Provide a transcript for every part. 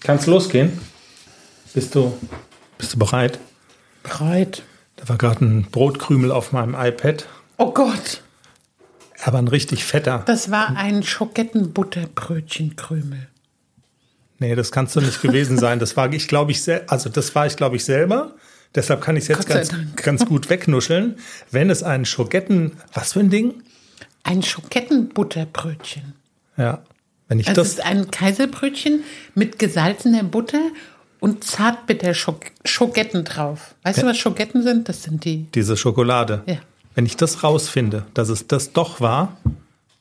Kann's losgehen? Bist du, bist du bereit? Bereit. Da war gerade ein Brotkrümel auf meinem iPad, Oh Gott, aber ein richtig fetter. das war ein Schokettenbutterbrötchenkrümel. Nee, das kannst du nicht gewesen sein. Das war ich, glaube ich, also das war ich, glaube ich, selber. Deshalb kann ich es jetzt ganz, ganz gut wegnuscheln. Wenn es ein Schoketten, was für ein Ding? Ein Schokettenbutterbrötchen. Ja. Wenn ich Also das, es ist ein Kaiserbrötchen mit gesalzener Butter und zartbitter -Schok Schoketten drauf. Weißt du, was Schoketten sind? Das sind die. diese Schokolade. Ja. Wenn ich das rausfinde, dass es das doch war,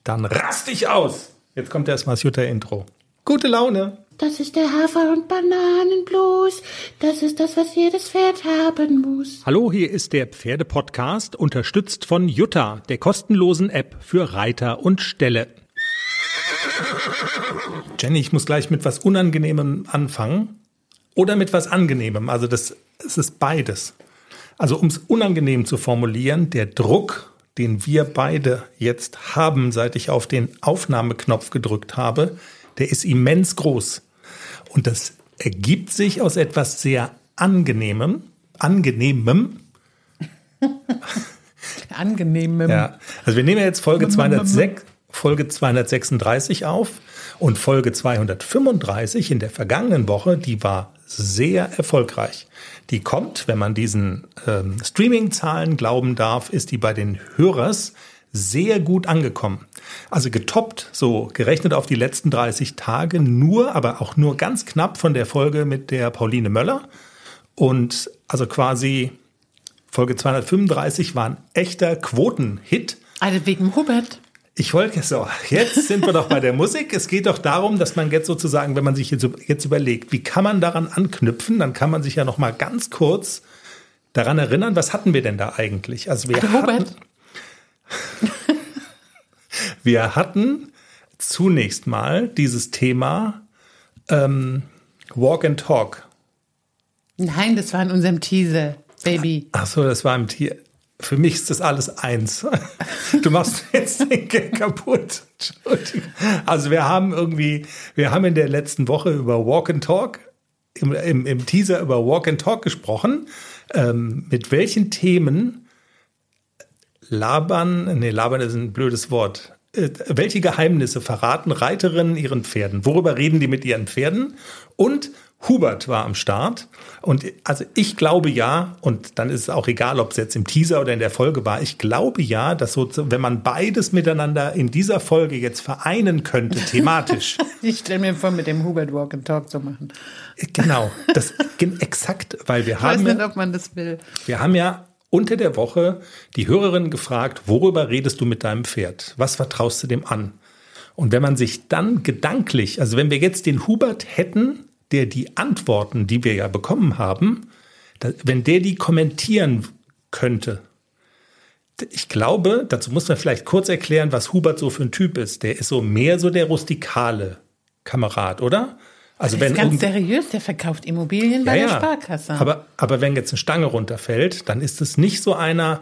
dann rast ich aus. Jetzt kommt erstmal das Jutta-Intro. Gute Laune. Das ist der Hafer- und Bananenblues. Das ist das, was jedes Pferd haben muss. Hallo, hier ist der Pferdepodcast, unterstützt von Jutta, der kostenlosen App für Reiter und Ställe. Jenny, ich muss gleich mit was Unangenehmem anfangen oder mit was Angenehmem. Also das, es ist beides. Also um es unangenehm zu formulieren, der Druck, den wir beide jetzt haben, seit ich auf den Aufnahmeknopf gedrückt habe, der ist immens groß. Und das ergibt sich aus etwas sehr angenehmem, angenehmem, Angenehm. Ja, also wir nehmen jetzt Folge 206, Folge 236 auf und Folge 235 in der vergangenen Woche, die war sehr erfolgreich. Die kommt, wenn man diesen ähm, Streaming-Zahlen glauben darf, ist die bei den Hörers sehr gut angekommen. Also getoppt, so gerechnet auf die letzten 30 Tage, nur, aber auch nur ganz knapp von der Folge mit der Pauline Möller. Und also quasi Folge 235 war ein echter Quotenhit. Also wegen Hubert. Ich wollte so, jetzt sind wir doch bei der Musik. Es geht doch darum, dass man jetzt sozusagen, wenn man sich jetzt, jetzt überlegt, wie kann man daran anknüpfen, dann kann man sich ja noch mal ganz kurz daran erinnern, was hatten wir denn da eigentlich? Also wir Also hatten, Hubert. wir hatten zunächst mal dieses Thema ähm, Walk and Talk. Nein, das war in unserem Teaser, Baby. Ach so, das war im Tier. Für mich ist das alles eins. Du machst jetzt den Gag kaputt. Entschuldigung. Also wir haben irgendwie, wir haben in der letzten Woche über Walk and Talk, im, im, im Teaser über Walk and Talk gesprochen. Ähm, mit welchen Themen labern, nee, labern ist ein blödes Wort. Äh, welche Geheimnisse verraten Reiterinnen ihren Pferden? Worüber reden die mit ihren Pferden? Und Hubert war am Start. Und also ich glaube ja, und dann ist es auch egal, ob es jetzt im Teaser oder in der Folge war, ich glaube ja, dass so, wenn man beides miteinander in dieser Folge jetzt vereinen könnte, thematisch. Ich stelle mir vor, mit dem Hubert Walk and Talk zu machen. genau, das gen- exakt, weil wir Ich weiß haben. nicht, ja- ob man das will. Wir haben ja unter der Woche die Hörerin gefragt, worüber redest du mit deinem Pferd? Was vertraust du dem an? Und wenn man sich dann gedanklich, also wenn wir jetzt den Hubert hätten, der die Antworten, die wir ja bekommen haben, wenn der die kommentieren könnte, ich glaube, dazu muss man vielleicht kurz erklären, was Hubert so für ein Typ ist. Der ist so mehr so der rustikale Kamerad, oder? Also Der wenn ist ganz seriös, der verkauft Immobilien bei der Sparkasse. aber, aber wenn jetzt eine Stange runterfällt, dann ist es nicht so einer,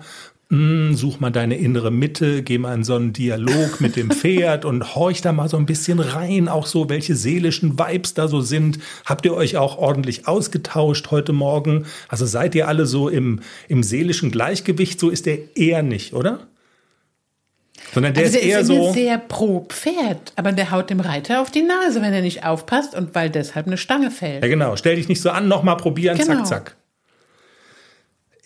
"Mm, such mal deine innere Mitte, geh mal in so einen Dialog mit dem Pferd und horch da mal so ein bisschen rein, auch so, welche seelischen Vibes da so sind. Habt ihr euch auch ordentlich ausgetauscht heute Morgen? Also seid ihr alle so im, im seelischen Gleichgewicht? So ist der eher nicht, oder? Sondern der also ist der eher ist immer so. sehr pro Pferd, aber der haut dem Reiter auf die Nase, wenn er nicht aufpasst und weil deshalb eine Stange fällt. Ja, genau. Stell dich nicht so an, nochmal probieren, Genau. zack, zack.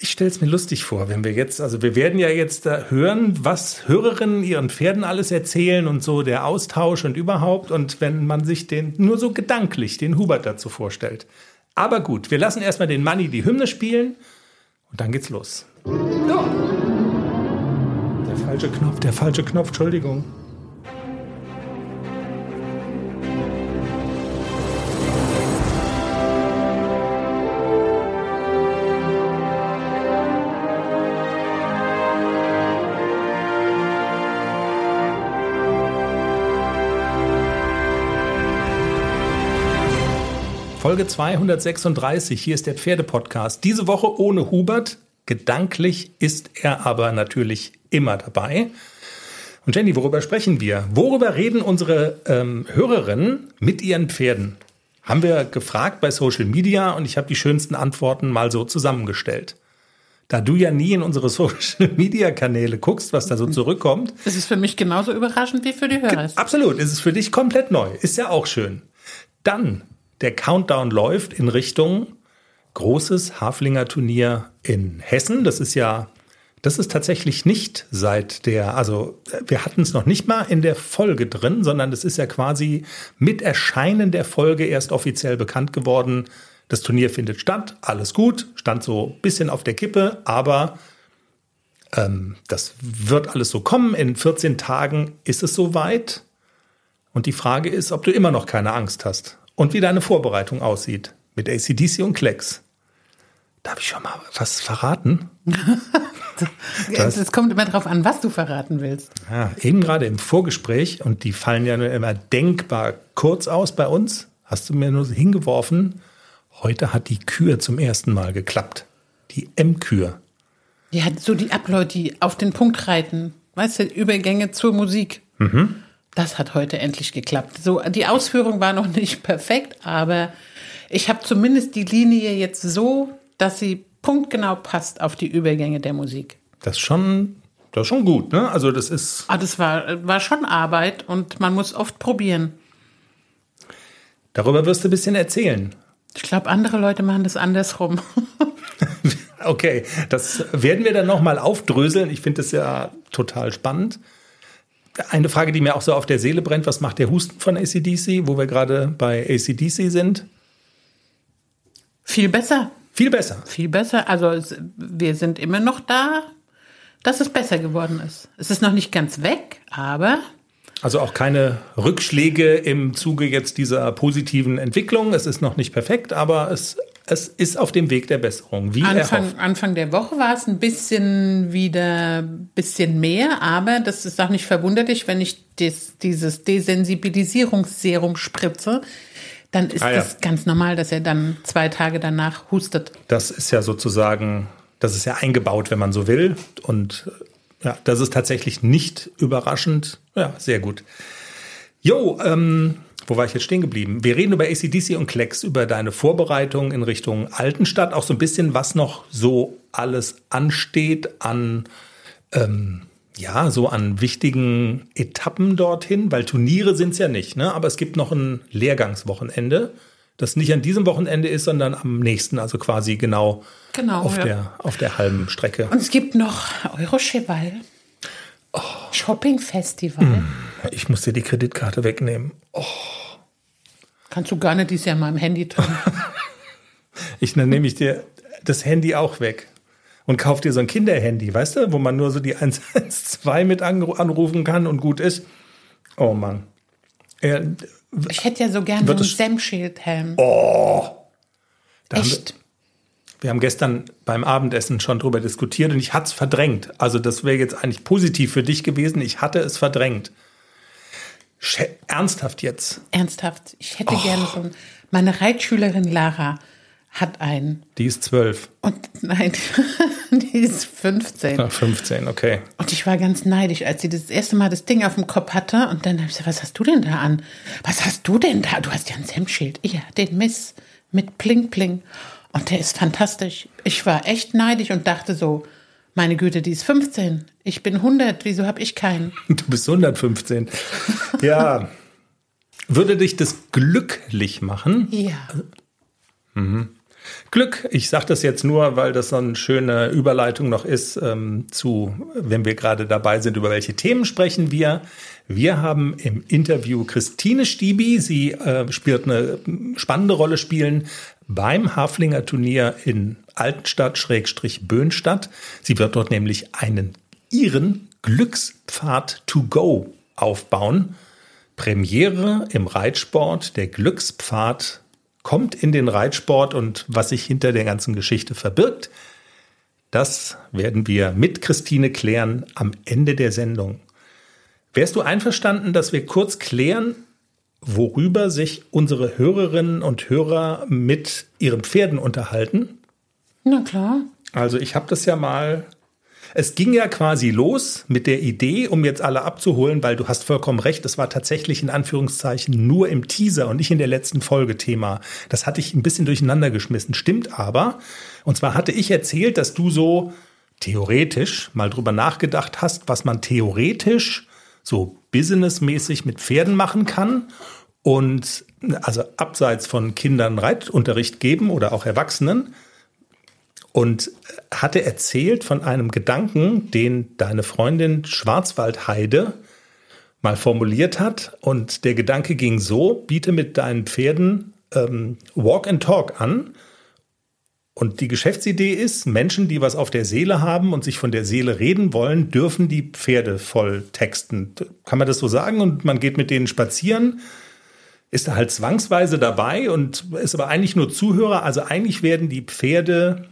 Ich stelle es mir lustig vor, wenn wir jetzt, also wir werden ja jetzt hören, was Hörerinnen ihren Pferden alles erzählen und so der Austausch und überhaupt und wenn man sich den nur so gedanklich den Hubert dazu vorstellt. Aber gut, wir lassen erstmal den Manni die Hymne spielen und dann geht's los. Der falsche Knopf, der falsche Knopf, Entschuldigung. Folge 236, hier ist der Pferdepodcast. Diese Woche ohne Hubert. Gedanklich ist er aber natürlich immer dabei. Und Jenny, worüber sprechen wir? Worüber reden unsere ähm, Hörerinnen mit ihren Pferden? Haben wir gefragt bei Social Media und ich habe die schönsten Antworten mal so zusammengestellt. Da du ja nie in unsere Social Media Kanäle guckst, was da so zurückkommt. Es ist für mich genauso überraschend wie für die Hörer. Absolut, es ist für dich komplett neu. Ist ja auch schön. Dann, der Countdown läuft in Richtung großes Haflinger Turnier in Hessen. Das ist ja das ist tatsächlich nicht seit der, also wir hatten es noch nicht mal in der Folge drin, sondern das ist ja quasi mit Erscheinen der Folge erst offiziell bekannt geworden. Das Turnier findet statt, alles gut, stand so ein bisschen auf der Kippe, aber ähm, das wird alles so kommen. In 14 Tagen ist es soweit. Und die Frage ist, ob du immer noch keine Angst hast und wie deine Vorbereitung aussieht mit ACDC und Klecks. Darf ich schon mal was verraten? es kommt immer darauf an, was du verraten willst. Ja, eben gerade im Vorgespräch, und die fallen ja nur immer denkbar kurz aus bei uns, hast du mir nur hingeworfen, heute hat die Kür zum ersten Mal geklappt. Die M-Kür. Ja, so die Ableute, die auf den Punkt reiten. Weißt du, Übergänge zur Musik. Mhm. Das hat heute endlich geklappt. So, die Ausführung war noch nicht perfekt, aber ich habe zumindest die Linie jetzt so, dass sie punktgenau passt auf die Übergänge der Musik. Das ist schon, das ist schon gut, ne? Also das ist. Ah, das war, war schon Arbeit und man muss oft probieren. Darüber wirst du ein bisschen erzählen. Ich glaube, andere Leute machen das andersrum. okay, das werden wir dann nochmal aufdröseln. Ich finde das ja total spannend. Eine Frage, die mir auch so auf der Seele brennt, was macht der Husten von ACDC, wo wir gerade bei ACDC sind? Viel besser. Viel besser. Viel besser. Also es, wir sind immer noch da, dass es besser geworden ist. Es ist noch nicht ganz weg, aber. Also auch keine Rückschläge im Zuge jetzt dieser positiven Entwicklung. Es ist noch nicht perfekt, aber es, es ist auf dem Weg der Besserung. Wie Anfang, Anfang der Woche war es ein bisschen wieder bisschen mehr, aber das ist auch nicht verwunderlich, wenn ich des, dieses Desensibilisierungsserum spritze dann ist ah, ja. das ganz normal, dass er dann zwei Tage danach hustet. Das ist ja sozusagen, das ist ja eingebaut, wenn man so will. Und äh, ja, das ist tatsächlich nicht überraschend. Ja, sehr gut. Jo, ähm, wo war ich jetzt stehen geblieben? Wir reden über ACDC und Klecks, über deine Vorbereitung in Richtung Altenstadt, auch so ein bisschen, was noch so alles ansteht an ähm, ja, so an wichtigen Etappen dorthin, weil Turniere sind es ja nicht, ne? Aber es gibt noch ein Lehrgangswochenende, das nicht an diesem Wochenende ist, sondern am nächsten, also quasi genau, genau auf, ja. der, auf der halben Strecke. Und es gibt noch Eurocheval. Oh. Shopping Festival. Hm, ich muss dir die Kreditkarte wegnehmen. Oh. Kannst du gar nicht dieses Jahr mal im Handy tun. ich, dann nehme ich dir das Handy auch weg und kauf dir so ein Kinderhandy, weißt du, wo man nur so die 112 mit anrufen kann und gut ist. Oh Mann. Ja, ich hätte ja so gerne so einen Sam-Schild-Helm. Oh! Echt? Wir, wir, haben gestern beim Abendessen schon drüber diskutiert und ich hatte es verdrängt. Also das wäre jetzt eigentlich positiv für dich gewesen. Ich hatte es verdrängt. Ernsthaft jetzt? Ernsthaft. Ich hätte oh. gerne so ein, meine Reitschülerin Lara hat einen. Die ist zwölf. Und nein, die ist 15. Ah, 15, okay. Und ich war ganz neidisch, als sie das erste Mal das Ding auf dem Kopf hatte. Und dann habe ich gesagt, was hast du denn da an? Was hast du denn da? Du hast ja ein Hemdschild. Ja, den Miss mit Pling Pling. Und der ist fantastisch. Ich war echt neidisch und dachte so, meine Güte, die ist 15. Ich bin 100. Wieso habe ich keinen? Du bist 115. Ja. Würde dich das glücklich machen? Ja. Mhm. Glück. Ich sage das jetzt nur, weil das so eine schöne Überleitung noch ist ähm, zu, wenn wir gerade dabei sind, über welche Themen sprechen wir. Wir haben im Interview Christine Stiebi, sie äh, spielt eine spannende Rolle spielen beim Haflinger Turnier in Altenstadt-Böhnstadt. Sie wird dort nämlich einen ihren Glückspfad to go aufbauen. Premiere im Reitsport, der Glückspfad kommt in den Reitsport und was sich hinter der ganzen Geschichte verbirgt, das werden wir mit Christine klären am Ende der Sendung. Wärst du einverstanden, dass wir kurz klären, worüber sich unsere Hörerinnen und Hörer mit ihren Pferden unterhalten? Na klar. Also ich habe das ja mal, es ging ja quasi los mit der Idee, um jetzt alle abzuholen, weil du hast vollkommen recht, es war tatsächlich in Anführungszeichen nur im Teaser und nicht in der letzten Folge Thema. Das hatte ich ein bisschen durcheinander geschmissen. Stimmt aber. Und zwar hatte ich erzählt, dass du so theoretisch mal drüber nachgedacht hast, was man theoretisch so businessmäßig mit Pferden machen kann und also abseits von Kindern Reitunterricht geben oder auch Erwachsenen und hatte erzählt von einem Gedanken, den deine Freundin Schwarzwaldheide mal formuliert hat. Und der Gedanke ging so, biete mit deinen Pferden ähm, Walk and Talk an. Und die Geschäftsidee ist, Menschen, die was auf der Seele haben und sich von der Seele reden wollen, dürfen die Pferde voll texten. Kann man das so sagen? Und man geht mit denen spazieren, ist da halt zwangsweise dabei und ist aber eigentlich nur Zuhörer. Also eigentlich werden die Pferde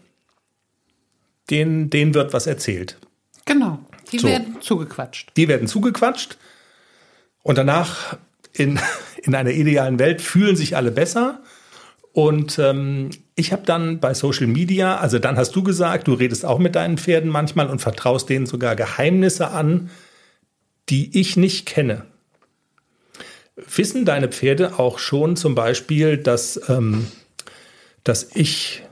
denen, denen wird was erzählt. Genau. Die so. werden zugequatscht. Die werden zugequatscht. Und danach in, in einer idealen Welt fühlen sich alle besser. Und ähm, ich habe dann bei Social Media, also dann hast du gesagt, du redest auch mit deinen Pferden manchmal und vertraust denen sogar Geheimnisse an, die ich nicht kenne. Wissen deine Pferde auch schon zum Beispiel, dass, ähm, dass ich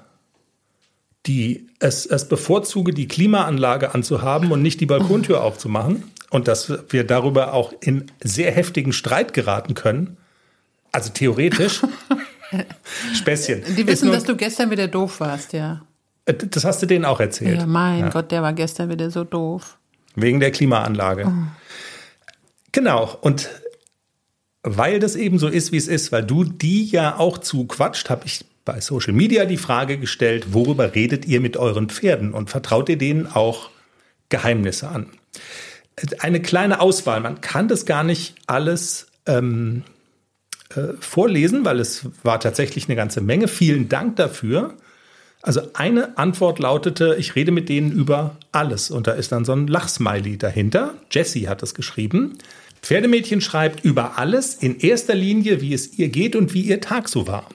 die, es, es bevorzuge, die Klimaanlage anzuhaben und nicht die Balkontür aufzumachen. Und dass wir darüber auch in sehr heftigen Streit geraten können. Also theoretisch. Späßchen. Die wissen, nur, dass du gestern wieder doof warst, ja. Äh, das hast du denen auch erzählt. Ja, mein ja. Gott, der war gestern wieder so doof. Wegen der Klimaanlage. Oh. Genau. Und weil das eben so ist, wie es ist, weil du die ja auch zuquatscht, habe ich bei Social Media die Frage gestellt, worüber redet ihr mit euren Pferden und vertraut ihr denen auch Geheimnisse an? Eine kleine Auswahl, man kann das gar nicht alles ähm, äh, vorlesen, weil es war tatsächlich eine ganze Menge. Vielen Dank dafür. Also eine Antwort lautete, ich rede mit denen über alles. Und da ist dann so ein Lachsmiley dahinter. Jessie hat es geschrieben. Pferdemädchen schreibt über alles, in erster Linie, wie es ihr geht und wie ihr Tag so war.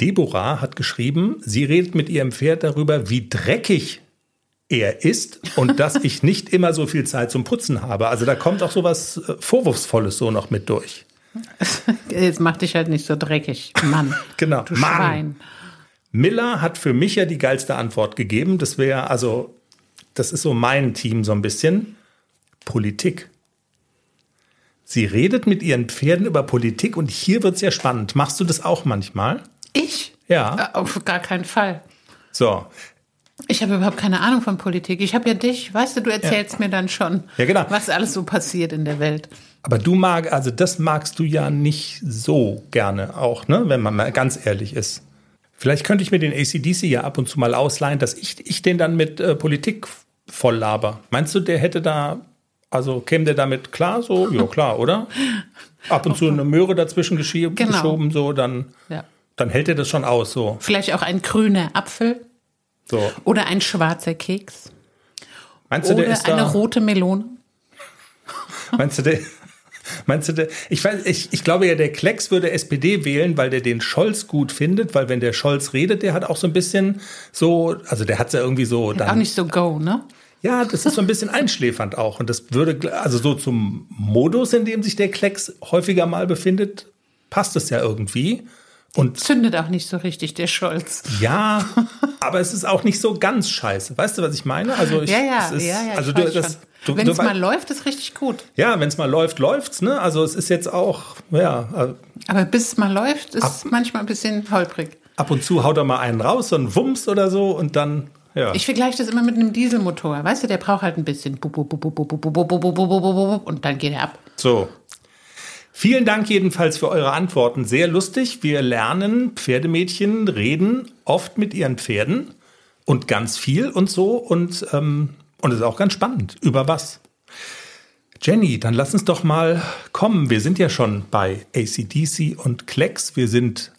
Deborah hat geschrieben, sie redet mit ihrem Pferd darüber, wie dreckig er ist und dass ich nicht immer so viel Zeit zum Putzen habe. Also da kommt auch so was äh, Vorwurfsvolles so noch mit durch. Jetzt mach dich halt nicht so dreckig, Mann. genau, du Mann. Schwein. Miller hat für mich ja die geilste Antwort gegeben. Das wäre also, das ist so mein Team so ein bisschen. Politik. Sie redet mit ihren Pferden über Politik und hier wird es ja spannend. Machst du das auch manchmal? Ich? Ja. Äh, auf gar keinen Fall. So. Ich habe überhaupt keine Ahnung von Politik. Ich habe ja dich, weißt du, du erzählst ja. mir dann schon, ja, genau. was alles so passiert in der Welt. Aber du magst, also das magst du ja nicht so gerne auch, ne, wenn man mal ganz ehrlich ist. Vielleicht könnte ich mir den ACDC ja ab und zu mal ausleihen, dass ich, ich den dann mit äh, Politik voll laber. Meinst du, der hätte da, also käme der damit klar so? Ja, klar, oder? Ab und zu eine Möhre dazwischen geschoben, genau. geschoben so, dann. Ja dann hält er das schon aus so. Vielleicht auch ein grüner Apfel. So. Oder ein schwarzer Keks. Meinst du, Oder der ist eine da, rote Melone. Meinst du, der, meinst du, der, ich weiß, ich, ich glaube ja, der Klecks würde SPD wählen, weil der den Scholz gut findet, weil wenn der Scholz redet, der hat auch so ein bisschen so, also der hat ja irgendwie so dann. Auch nicht so go, ne? Ja, das ist so ein bisschen einschläfernd auch. Und das würde, also so zum Modus, in dem sich der Klecks häufiger mal befindet, passt es ja irgendwie. Und zündet auch nicht so richtig, der Scholz. Ja, aber es ist auch nicht so ganz scheiße. Weißt du, was ich meine? Also ich, ja, ja, ist, ja, ja. Also du, das, du, wenn es mal läuft, ist richtig gut. Ja, wenn es mal läuft, läuft's. Ne? Also es ist jetzt auch, ja. Äh, aber bis es mal läuft, ist ab, manchmal ein bisschen holprig. Ab und zu haut er mal einen raus, so ein Wumms oder so und dann. Ja. Ich vergleiche das immer mit einem Dieselmotor. Weißt du, der braucht halt ein bisschen und dann geht er ab. So, Vielen Dank jedenfalls für eure Antworten. Sehr lustig. Wir lernen, Pferdemädchen reden oft mit ihren Pferden und ganz viel und so. Und, ähm, und es ist auch ganz spannend. Über was? Jenny, dann lass uns doch mal kommen. Wir sind ja schon bei ACDC und Klecks. Wir sind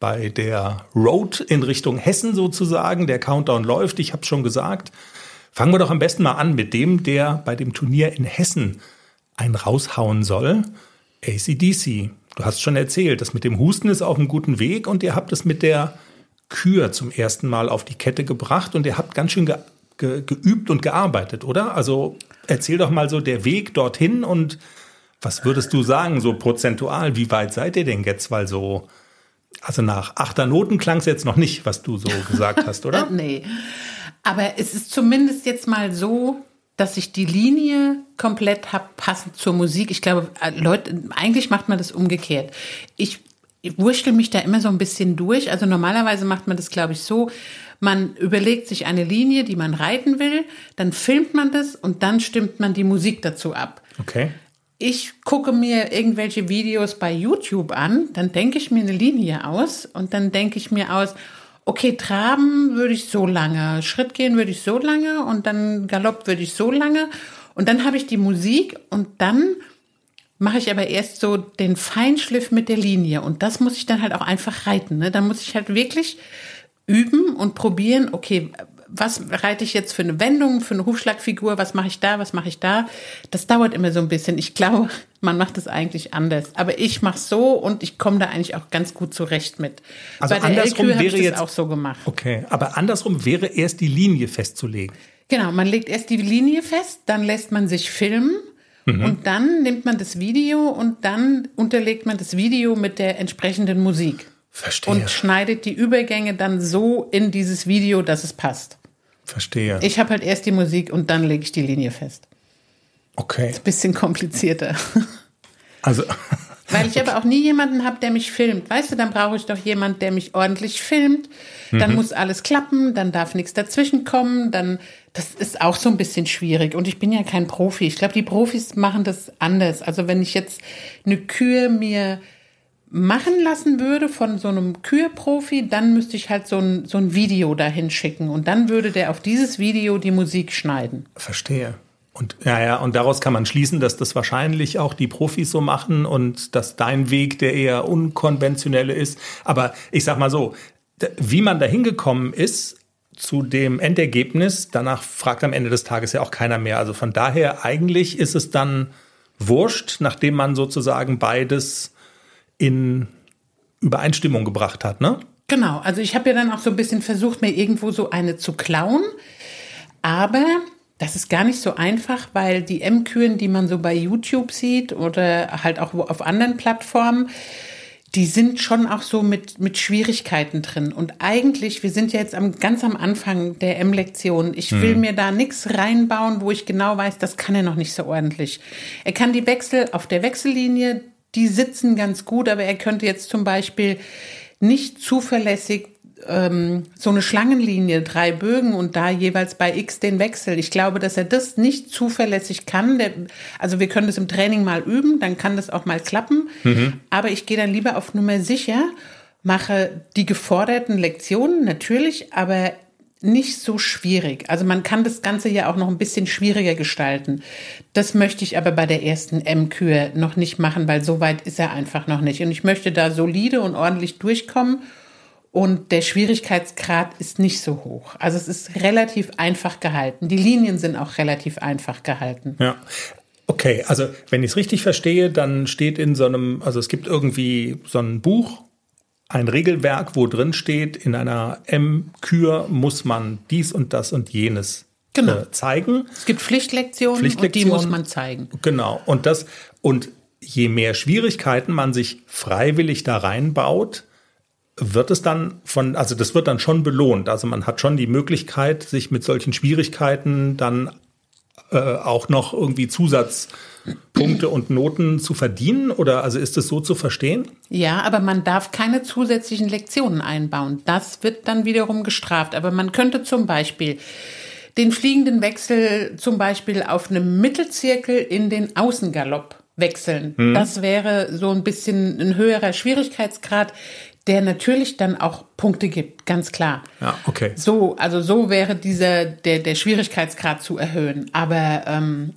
bei der Road in Richtung Hessen sozusagen. Der Countdown läuft, ich habe schon gesagt. Fangen wir doch am besten mal an mit dem, der bei dem Turnier in Hessen ein raushauen soll. ACDC. Du hast schon erzählt, das mit dem Husten ist auf einem guten Weg und ihr habt es mit der Kür zum ersten Mal auf die Kette gebracht und ihr habt ganz schön ge, geübt und gearbeitet, oder? Also erzähl doch mal so der Weg dorthin und was würdest du sagen, so prozentual, wie weit seid ihr denn jetzt? Weil so, also nach achter Noten klang es jetzt noch nicht, was du so gesagt hast, oder? nee. Aber es ist zumindest jetzt mal so, dass ich die Linie komplett habe, passend zur Musik. Ich glaube, äh, Leute, eigentlich macht man das umgekehrt. Ich, ich wurschtel mich da immer so ein bisschen durch. Also normalerweise macht man das, glaube ich, so. Man überlegt sich eine Linie, die man reiten will, dann filmt man das und dann stimmt man die Musik dazu ab. Okay ich gucke mir irgendwelche Videos bei YouTube an, dann denke ich mir eine Linie aus und dann denke ich mir aus, okay, traben würde ich so lange, Schritt gehen würde ich so lange und dann Galopp würde ich so lange und dann habe ich die Musik und dann mache ich aber erst so den Feinschliff mit der Linie und das muss ich dann halt auch einfach reiten. Ne? Dann muss ich halt wirklich üben und probieren, okay, was reite ich jetzt für eine Wendung, für eine Hufschlagfigur, was mache ich da, was mache ich da. Das dauert immer so ein bisschen. Ich glaube, man macht es eigentlich anders. Aber ich mache so und ich komme da eigentlich auch ganz gut zurecht mit. Also Bei der andersrum wäre ich jetzt auch so gemacht. Okay, aber andersrum wäre erst die Linie festzulegen. Genau, man legt erst die Linie fest, dann lässt man sich filmen. Mhm. Und dann nimmt man das Video und dann unterlegt man das Video mit der entsprechenden Musik. Verstehe. Und schneidet die Übergänge dann so in dieses Video, dass es passt. Verstehe. Ich habe halt erst die Musik und dann lege ich die Linie fest. Okay. Ist ein bisschen komplizierter. Also. Weil ich aber auch nie jemanden habe, der mich filmt. Weißt du, dann brauche ich doch jemanden, der mich ordentlich filmt. Dann mhm. muss alles klappen, dann darf nichts dazwischen kommen. Dann, das ist auch so ein bisschen schwierig. Und ich bin ja kein Profi. Ich glaube, die Profis machen das anders. Also wenn ich jetzt eine Kühe mir machen lassen würde von so einem Kürprofi, dann müsste ich halt so ein, so ein Video dahin schicken und dann würde der auf dieses Video die Musik schneiden. Verstehe. Und ja, ja, und daraus kann man schließen, dass das wahrscheinlich auch die Profis so machen und dass dein Weg der eher unkonventionelle ist. Aber ich sag mal so, wie man da hingekommen ist zu dem Endergebnis, danach fragt am Ende des Tages ja auch keiner mehr. Also von daher eigentlich ist es dann wurscht, nachdem man sozusagen beides in Übereinstimmung gebracht hat, ne? Genau, also ich habe ja dann auch so ein bisschen versucht, mir irgendwo so eine zu klauen, aber das ist gar nicht so einfach, weil die M-Kühen, die man so bei YouTube sieht oder halt auch auf anderen Plattformen, die sind schon auch so mit, mit Schwierigkeiten drin. Und eigentlich, wir sind ja jetzt am, ganz am Anfang der M-Lektion. Ich will hm. mir da nichts reinbauen, wo ich genau weiß, das kann er noch nicht so ordentlich. Er kann die Wechsel auf der Wechsellinie die sitzen ganz gut, aber er könnte jetzt zum Beispiel nicht zuverlässig ähm, so eine Schlangenlinie, drei Bögen und da jeweils bei X den Wechsel. Ich glaube, dass er das nicht zuverlässig kann. Der, also wir können das im Training mal üben, dann kann das auch mal klappen. Mhm. Aber ich gehe dann lieber auf Nummer sicher, mache die geforderten Lektionen natürlich, aber nicht so schwierig. Also man kann das Ganze ja auch noch ein bisschen schwieriger gestalten. Das möchte ich aber bei der ersten M-Kür noch nicht machen, weil so weit ist er einfach noch nicht. Und ich möchte da solide und ordentlich durchkommen. Und der Schwierigkeitsgrad ist nicht so hoch. Also es ist relativ einfach gehalten. Die Linien sind auch relativ einfach gehalten. Ja. Okay, also wenn ich es richtig verstehe, dann steht in so einem, also es gibt irgendwie so ein Buch, ein Regelwerk, wo drin steht, in einer M-Kür muss man dies und das und jenes genau. äh, zeigen. Es gibt Pflichtlektionen, Pflichtlektionen und die muss man zeigen. Genau. Und das, und je mehr Schwierigkeiten man sich freiwillig da reinbaut, wird es dann von, also das wird dann schon belohnt. Also man hat schon die Möglichkeit, sich mit solchen Schwierigkeiten dann äh, auch noch irgendwie Zusatzpunkte und Noten zu verdienen? Oder also ist es so zu verstehen? Ja, aber man darf keine zusätzlichen Lektionen einbauen. Das wird dann wiederum gestraft. Aber man könnte zum Beispiel den fliegenden Wechsel zum Beispiel auf einem Mittelzirkel in den Außengalopp wechseln. Hm. Das wäre so ein bisschen ein höherer Schwierigkeitsgrad der natürlich dann auch Punkte gibt, ganz klar. Ja, okay. So, also so wäre dieser der der Schwierigkeitsgrad zu erhöhen. Aber ähm,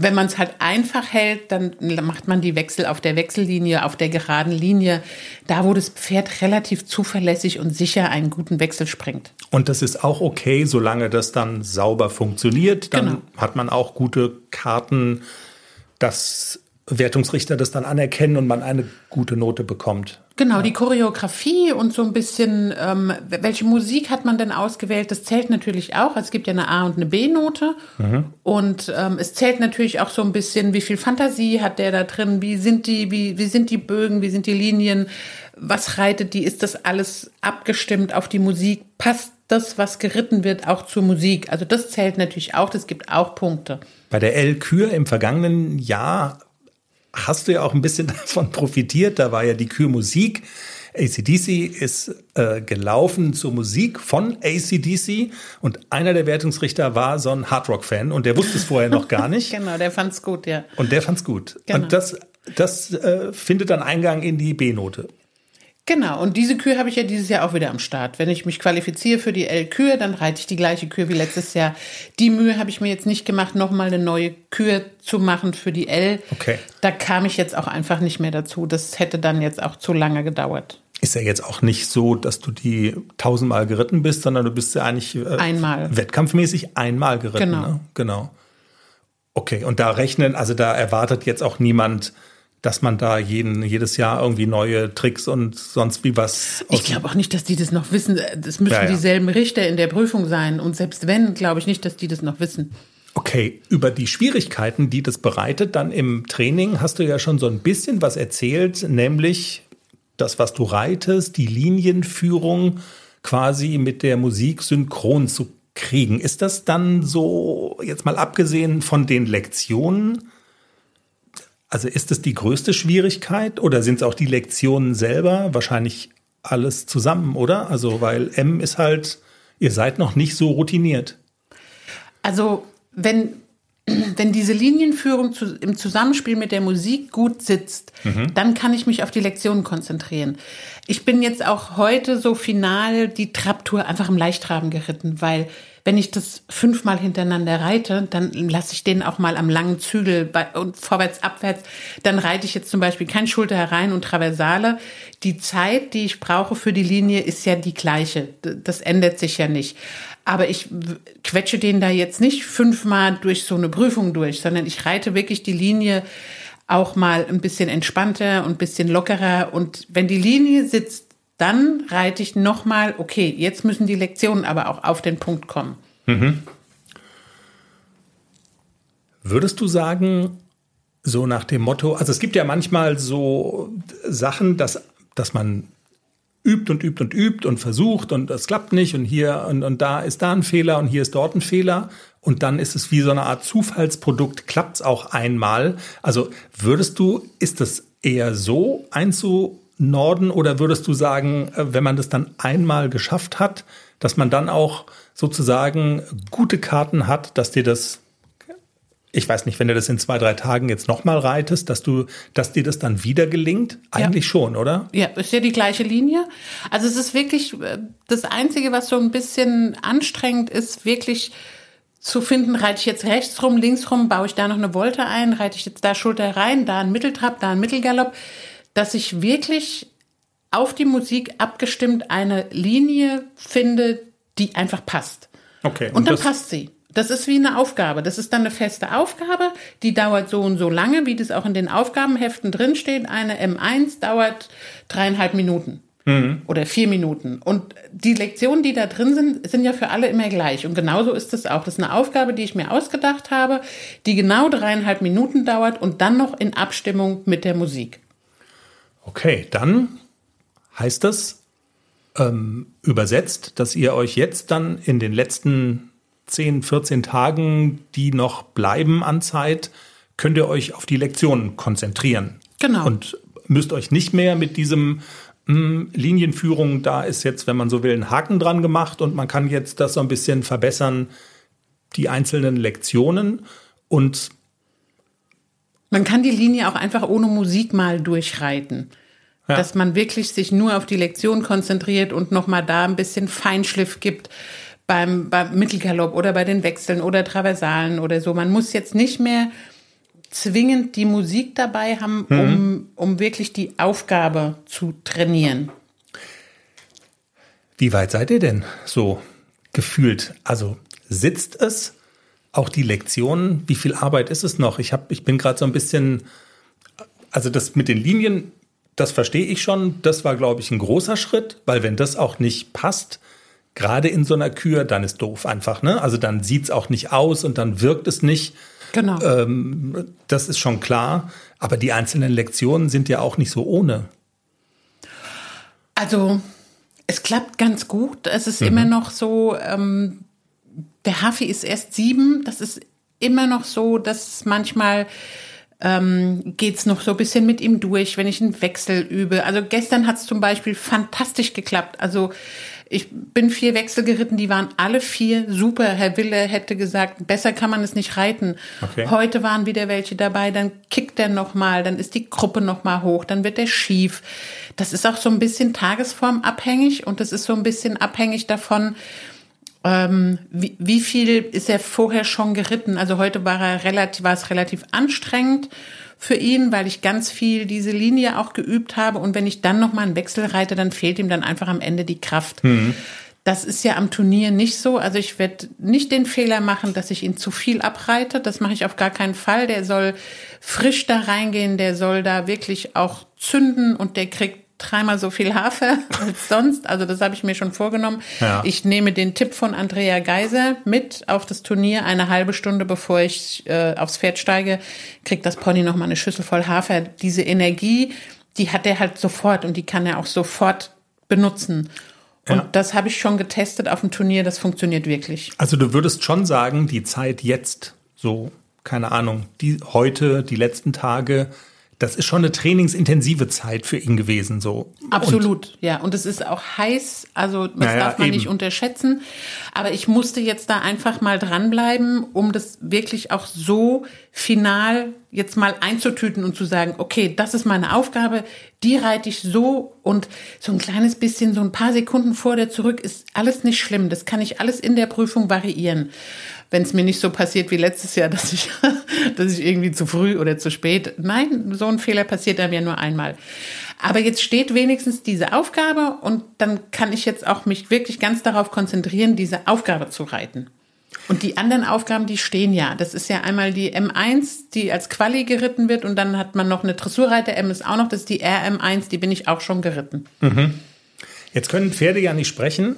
wenn man es halt einfach hält, dann macht man die Wechsel auf der Wechsellinie, auf der geraden Linie, da wo das Pferd relativ zuverlässig und sicher einen guten Wechsel springt. Und das ist auch okay, solange das dann sauber funktioniert. Dann genau. hat man auch gute Karten, dass Wertungsrichter das dann anerkennen und man eine gute Note bekommt. Genau, ja. die Choreografie und so ein bisschen, ähm, welche Musik hat man denn ausgewählt? Das zählt natürlich auch. Es gibt ja eine A- und eine B-Note. Mhm. Und ähm, es zählt natürlich auch so ein bisschen, wie viel Fantasie hat der da drin? Wie sind die, wie, wie sind die Bögen? Wie sind die Linien? Was reitet die? Ist das alles abgestimmt auf die Musik? Passt das, was geritten wird, auch zur Musik? Also das zählt natürlich auch. Das gibt auch Punkte. Bei der El Kür im vergangenen Jahr hast du ja auch ein bisschen davon profitiert. Da war ja die Kürmusik. ACDC ist äh, gelaufen zur Musik von ACDC und einer der Wertungsrichter war so ein Hardrock-Fan und der wusste es vorher noch gar nicht. genau, der fand's gut, ja. Und der fand's gut. Genau. Und das, das äh, findet dann Eingang in die B-Note. Genau, und diese Kür habe ich ja dieses Jahr auch wieder am Start. Wenn ich mich qualifiziere für die L-Kür, dann reite ich die gleiche Kür wie letztes Jahr. Die Mühe habe ich mir jetzt nicht gemacht, nochmal eine neue Kür zu machen für die L. Okay. Da kam ich jetzt auch einfach nicht mehr dazu. Das hätte dann jetzt auch zu lange gedauert. Ist ja jetzt auch nicht so, dass du die tausendmal geritten bist, sondern du bist ja eigentlich äh, einmal. wettkampfmäßig einmal geritten. Genau. Ne? Genau. Okay, und da rechnen, also da erwartet jetzt auch niemand, dass man da jeden, jedes Jahr irgendwie neue Tricks und sonst wie was. Ich glaube auch nicht, dass die das noch wissen. Das müssen ja, ja. dieselben Richter in der Prüfung sein. Und selbst wenn, glaube ich nicht, dass die das noch wissen. Okay, über die Schwierigkeiten, die das bereitet, dann im Training hast du ja schon so ein bisschen was erzählt, nämlich das, was du reitest, die Linienführung quasi mit der Musik synchron zu kriegen. Ist das dann so, jetzt mal abgesehen von den Lektionen, also ist es die größte Schwierigkeit oder sind es auch die Lektionen selber? Wahrscheinlich alles zusammen, oder? Also, weil M ist halt, ihr seid noch nicht so routiniert. Also, wenn, wenn diese Linienführung zu, im Zusammenspiel mit der Musik gut sitzt, mhm. dann kann ich mich auf die Lektionen konzentrieren. Ich bin jetzt auch heute so final die Trabtour einfach im Leichtraben geritten, weil wenn ich das fünfmal hintereinander reite, dann lasse ich den auch mal am langen Zügel bei, und vorwärts, abwärts. Dann reite ich jetzt zum Beispiel kein Schulter herein und Traversale. Die Zeit, die ich brauche für die Linie, ist ja die gleiche. Das ändert sich ja nicht. Aber ich quetsche den da jetzt nicht fünfmal durch so eine Prüfung durch, sondern ich reite wirklich die Linie auch mal ein bisschen entspannter und ein bisschen lockerer. Und wenn die Linie sitzt, dann reite ich nochmal, okay, jetzt müssen die Lektionen aber auch auf den Punkt kommen. Mhm. Würdest du sagen, so nach dem Motto, also es gibt ja manchmal so Sachen, dass, dass man übt und übt und übt und versucht und es klappt nicht und hier und, und da ist da ein Fehler und hier ist dort ein Fehler und dann ist es wie so eine Art Zufallsprodukt, klappt es auch einmal. Also würdest du, ist das eher so einzu Norden oder würdest du sagen, äh, wenn man das dann einmal geschafft hat, dass man dann auch sozusagen gute Karten hat, dass dir das, ich weiß nicht, wenn du das in zwei, drei Tagen jetzt nochmal reitest, dass du, dass dir das dann wieder gelingt? Eigentlich ja. schon, oder? Ja, ist ja die gleiche Linie. Also es ist wirklich äh, das Einzige, was so ein bisschen anstrengend ist, wirklich zu finden, reite ich jetzt rechts rum, links rum, baue ich da noch eine Volte ein, reite ich jetzt da Schulter rein, da ein Mitteltrab, da ein Mittelgalopp dass ich wirklich auf die Musik abgestimmt eine Linie finde, die einfach passt. Okay. Und, und dann passt sie. Das ist wie eine Aufgabe. Das ist dann eine feste Aufgabe, die dauert so und so lange, wie das auch in den Aufgabenheften drinsteht. Eine M1 dauert dreieinhalb Minuten mhm. oder vier Minuten. Und die Lektionen, die da drin sind, sind ja für alle immer gleich. Und genauso ist es auch. Das ist eine Aufgabe, die ich mir ausgedacht habe, die genau dreieinhalb Minuten dauert und dann noch in Abstimmung mit der Musik. Okay, dann heißt das ähm, übersetzt, dass ihr euch jetzt dann in den letzten 10, 14 Tagen, die noch bleiben an Zeit, könnt ihr euch auf die Lektionen konzentrieren. Genau. Und müsst euch nicht mehr mit diesem mh, hm, Linienführung, da ist jetzt, wenn man so will, ein Haken dran gemacht und man kann jetzt das so ein bisschen verbessern, die einzelnen Lektionen und man kann die Linie auch einfach ohne Musik mal durchreiten. Ja. Dass man wirklich sich nur auf die Lektion konzentriert und nochmal da ein bisschen Feinschliff gibt beim, beim Mittelgalopp oder bei den Wechseln oder Traversalen oder so. Man muss jetzt nicht mehr zwingend die Musik dabei haben, mhm. um, um wirklich die Aufgabe zu trainieren. Wie weit seid ihr denn so gefühlt? Also sitzt es? Auch die Lektionen, wie viel Arbeit ist es noch? Ich, hab, ich bin gerade so ein bisschen also das mit den Linien, das verstehe ich schon. Das war, glaube ich, ein großer Schritt, weil wenn das auch nicht passt, gerade in so einer Kür, dann ist doof einfach. Ne? Also dann sieht es auch nicht aus und dann wirkt es nicht. Genau. Ähm, das ist schon klar. Aber die einzelnen Lektionen sind ja auch nicht so ohne. Also es klappt ganz gut. Es ist mhm. immer noch so, ähm, der Hafi ist erst sieben. Das ist immer noch so, dass manchmal ähm, geht noch so ein bisschen mit ihm durch, wenn ich einen Wechsel übe. Also gestern hat es zum Beispiel fantastisch geklappt. Also ich bin vier Wechsel geritten, die waren alle vier super. Herr Wille hätte gesagt, besser kann man es nicht reiten. Okay. Heute waren wieder welche dabei, dann kickt er nochmal, dann ist die Gruppe nochmal hoch, dann wird er schief. Das ist auch so ein bisschen tagesformabhängig und das ist so ein bisschen abhängig davon, ähm, wie, wie viel ist er vorher schon geritten? Also heute war er relativ, war es relativ anstrengend für ihn, weil ich ganz viel diese Linie auch geübt habe. Und wenn ich dann nochmal einen Wechsel reite, dann fehlt ihm dann einfach am Ende die Kraft. Mhm. Das ist ja am Turnier nicht so. Also ich werde nicht den Fehler machen, dass ich ihn zu viel abreite. Das mache ich auf gar keinen Fall. Der soll frisch da reingehen, der soll da wirklich auch zünden und der kriegt dreimal so viel Hafer als sonst. Also das habe ich mir schon vorgenommen. Ja. Ich nehme den Tipp von Andrea Geiser mit auf das Turnier. Eine halbe Stunde bevor ich äh, aufs Pferd steige, kriegt das Pony noch mal eine Schüssel voll Hafer. Diese Energie, die hat er halt sofort und die kann er auch sofort benutzen. Und ja. das habe ich schon getestet auf dem Turnier. Das funktioniert wirklich. Also du würdest schon sagen, die Zeit jetzt, so keine Ahnung, die heute, die letzten Tage das ist schon eine trainingsintensive Zeit für ihn gewesen, so. Absolut, und, ja. Und es ist auch heiß, also das naja, darf man eben. nicht unterschätzen. Aber ich musste jetzt da einfach mal dranbleiben, um das wirklich auch so final jetzt mal einzutüten und zu sagen, okay, das ist meine Aufgabe, die reite ich so und so ein kleines bisschen, so ein paar Sekunden vor der zurück ist alles nicht schlimm. Das kann ich alles in der Prüfung variieren wenn es mir nicht so passiert wie letztes Jahr, dass ich, dass ich irgendwie zu früh oder zu spät. Nein, so ein Fehler passiert einem ja nur einmal. Aber jetzt steht wenigstens diese Aufgabe und dann kann ich jetzt auch mich wirklich ganz darauf konzentrieren, diese Aufgabe zu reiten. Und die anderen Aufgaben, die stehen ja. Das ist ja einmal die M1, die als Quali geritten wird und dann hat man noch eine Dressurreiter M ist auch noch, das ist die RM1, die bin ich auch schon geritten. Mhm. Jetzt können Pferde ja nicht sprechen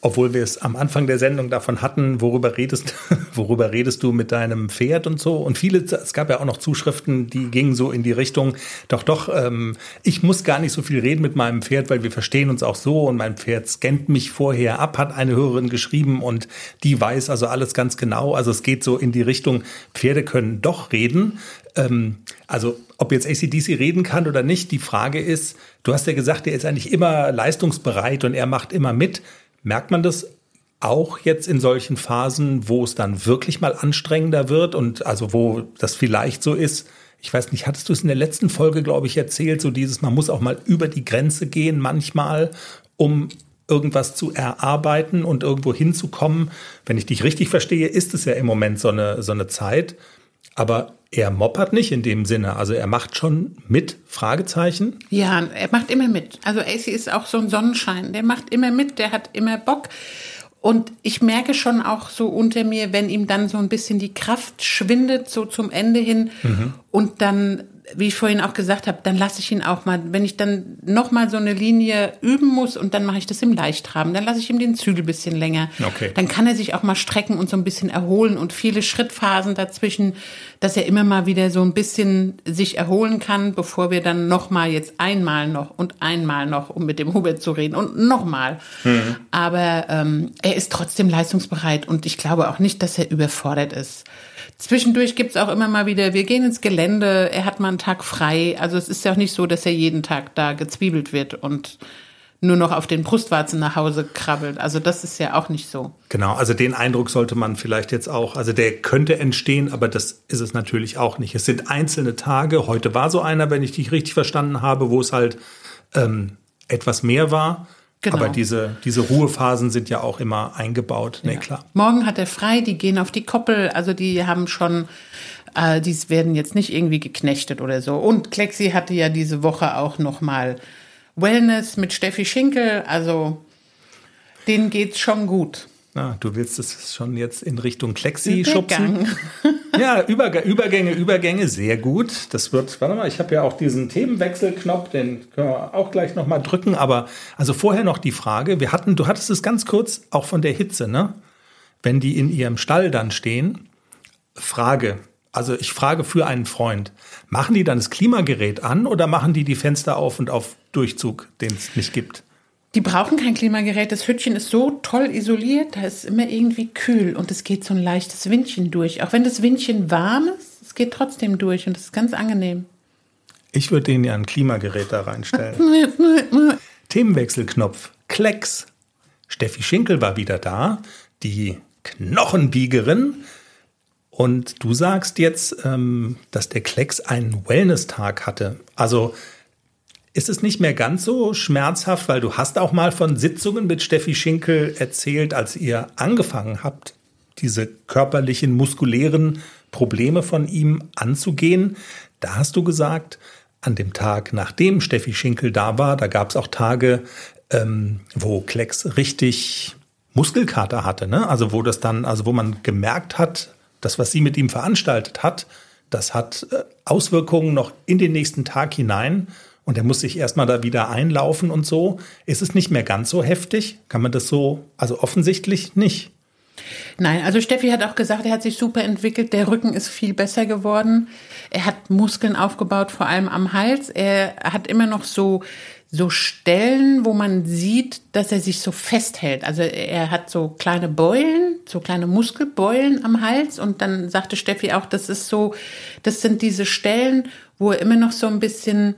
obwohl wir es am Anfang der Sendung davon hatten, worüber redest, worüber redest du mit deinem Pferd und so. Und viele, es gab ja auch noch Zuschriften, die gingen so in die Richtung, doch, doch, ähm, ich muss gar nicht so viel reden mit meinem Pferd, weil wir verstehen uns auch so und mein Pferd scannt mich vorher ab, hat eine Hörerin geschrieben und die weiß also alles ganz genau. Also es geht so in die Richtung, Pferde können doch reden. Ähm, also ob jetzt ACDC reden kann oder nicht, die Frage ist, du hast ja gesagt, er ist eigentlich immer leistungsbereit und er macht immer mit. Merkt man das auch jetzt in solchen Phasen, wo es dann wirklich mal anstrengender wird und also wo das vielleicht so ist? Ich weiß nicht, hattest du es in der letzten Folge, glaube ich, erzählt, so dieses, man muss auch mal über die Grenze gehen manchmal, um irgendwas zu erarbeiten und irgendwo hinzukommen. Wenn ich dich richtig verstehe, ist es ja im Moment so eine, so eine Zeit. Aber er moppert nicht in dem Sinne. Also er macht schon mit, Fragezeichen. Ja, er macht immer mit. Also AC ist auch so ein Sonnenschein. Der macht immer mit, der hat immer Bock. Und ich merke schon auch so unter mir, wenn ihm dann so ein bisschen die Kraft schwindet, so zum Ende hin, mhm. und dann wie ich vorhin auch gesagt habe, dann lasse ich ihn auch mal, wenn ich dann noch mal so eine Linie üben muss und dann mache ich das im Leichtraben, dann lasse ich ihm den Zügel bisschen länger. Okay. Dann kann er sich auch mal strecken und so ein bisschen erholen und viele Schrittphasen dazwischen, dass er immer mal wieder so ein bisschen sich erholen kann, bevor wir dann noch mal jetzt einmal noch und einmal noch, um mit dem Hubert zu reden und noch mal. Mhm. Aber ähm, er ist trotzdem leistungsbereit und ich glaube auch nicht, dass er überfordert ist. Zwischendurch gibt's auch immer mal wieder, wir gehen ins Gelände, er hat mal einen Tag frei. Also es ist ja auch nicht so, dass er jeden Tag da gezwiebelt wird und nur noch auf den Brustwarzen nach Hause krabbelt. Also das ist ja auch nicht so. Genau, also den Eindruck sollte man vielleicht jetzt auch, also der könnte entstehen, aber das ist es natürlich auch nicht. Es sind einzelne Tage. Heute war so einer, wenn ich dich richtig verstanden habe, wo es halt ähm, etwas mehr war. Genau. Aber diese, diese Ruhephasen sind ja auch immer eingebaut. Nee, ja. klar. Morgen hat er frei, die gehen auf die Koppel, also die haben schon, äh, die werden jetzt nicht irgendwie geknechtet oder so. Und Klexi hatte ja diese Woche auch nochmal Wellness mit Steffi Schinkel, also denen geht's schon gut. Ah, du willst es schon jetzt in Richtung Klexi schubsen? Ja, Überg Übergänge, Übergänge, sehr gut. Das wird, warte mal, ich habe ja auch diesen Themenwechselknopf, den können wir auch gleich nochmal drücken. Aber also vorher noch die Frage, wir hatten, du hattest es ganz kurz auch von der Hitze, ne? Wenn die in ihrem Stall dann stehen. Frage, also ich frage für einen Freund, machen die dann das Klimagerät an oder machen die die Fenster auf und auf Durchzug, den es nicht gibt? Die brauchen kein Klimagerät. Das Hütchen ist so toll isoliert, da ist immer irgendwie kühl und es geht so ein leichtes Windchen durch. Auch wenn das Windchen warm ist, es geht trotzdem durch und es ist ganz angenehm. Ich würde denen ja ein Klimagerät da reinstellen. Themenwechselknopf. Klecks. Steffi Schinkel war wieder da, die Knochenbiegerin. Und du sagst jetzt, ähm, dass der Klecks einen Wellness-Tag hatte. Also ist es nicht mehr ganz so schmerzhaft, weil du hast auch mal von Sitzungen mit Steffi Schinkel erzählt, als ihr angefangen habt, diese körperlichen, muskulären Probleme von ihm anzugehen. Da hast du gesagt, an dem Tag, nachdem Steffi Schinkel da war, da gab es auch Tage, ähm, wo Klecks richtig Muskelkater hatte, ne? Also wo das dann, also wo man gemerkt hat, das, was sie mit ihm veranstaltet hat, das hat äh, Auswirkungen noch in den nächsten Tag hinein und er muss sich erstmal da wieder einlaufen und so. Ist es nicht mehr ganz so heftig? Kann man das so, also offensichtlich nicht. Nein, also Steffi hat auch gesagt, er hat sich super entwickelt, der Rücken ist viel besser geworden. Er hat Muskeln aufgebaut, vor allem am Hals. Er hat immer noch so so Stellen, wo man sieht, dass er sich so festhält. Also er hat so kleine Beulen, so kleine Muskelbeulen am Hals und dann sagte Steffi auch, das ist so, das sind diese Stellen, wo er immer noch so ein bisschen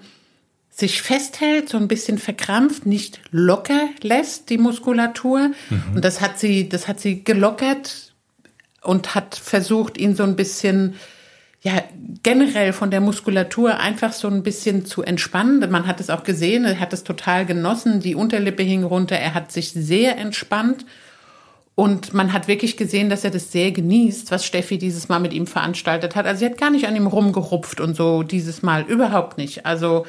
sich festhält, so ein bisschen verkrampft, nicht locker lässt, die Muskulatur. Mhm. Und das hat sie, das hat sie gelockert und hat versucht, ihn so ein bisschen, ja, generell von der Muskulatur einfach so ein bisschen zu entspannen. Man hat es auch gesehen, er hat es total genossen, die Unterlippe hing runter, er hat sich sehr entspannt. Und man hat wirklich gesehen, dass er das sehr genießt, was Steffi dieses Mal mit ihm veranstaltet hat. Also sie hat gar nicht an ihm rumgerupft und so dieses Mal, überhaupt nicht. Also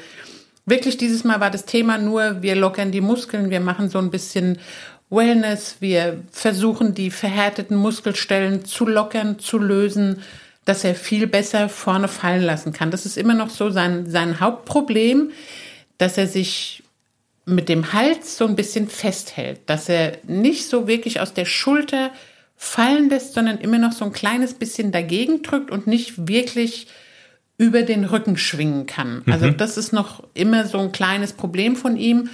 wirklich dieses Mal war das Thema nur, wir lockern die Muskeln, wir machen so ein bisschen Wellness, wir versuchen die verhärteten Muskelstellen zu lockern, zu lösen, dass er viel besser vorne fallen lassen kann. Das ist immer noch so sein, sein Hauptproblem, dass er sich mit dem Hals so ein bisschen festhält, dass er nicht so wirklich aus der Schulter fallen lässt, sondern immer noch so ein kleines bisschen dagegen drückt und nicht wirklich über den Rücken schwingen kann. Also mhm. das ist noch immer so ein kleines Problem von ihm.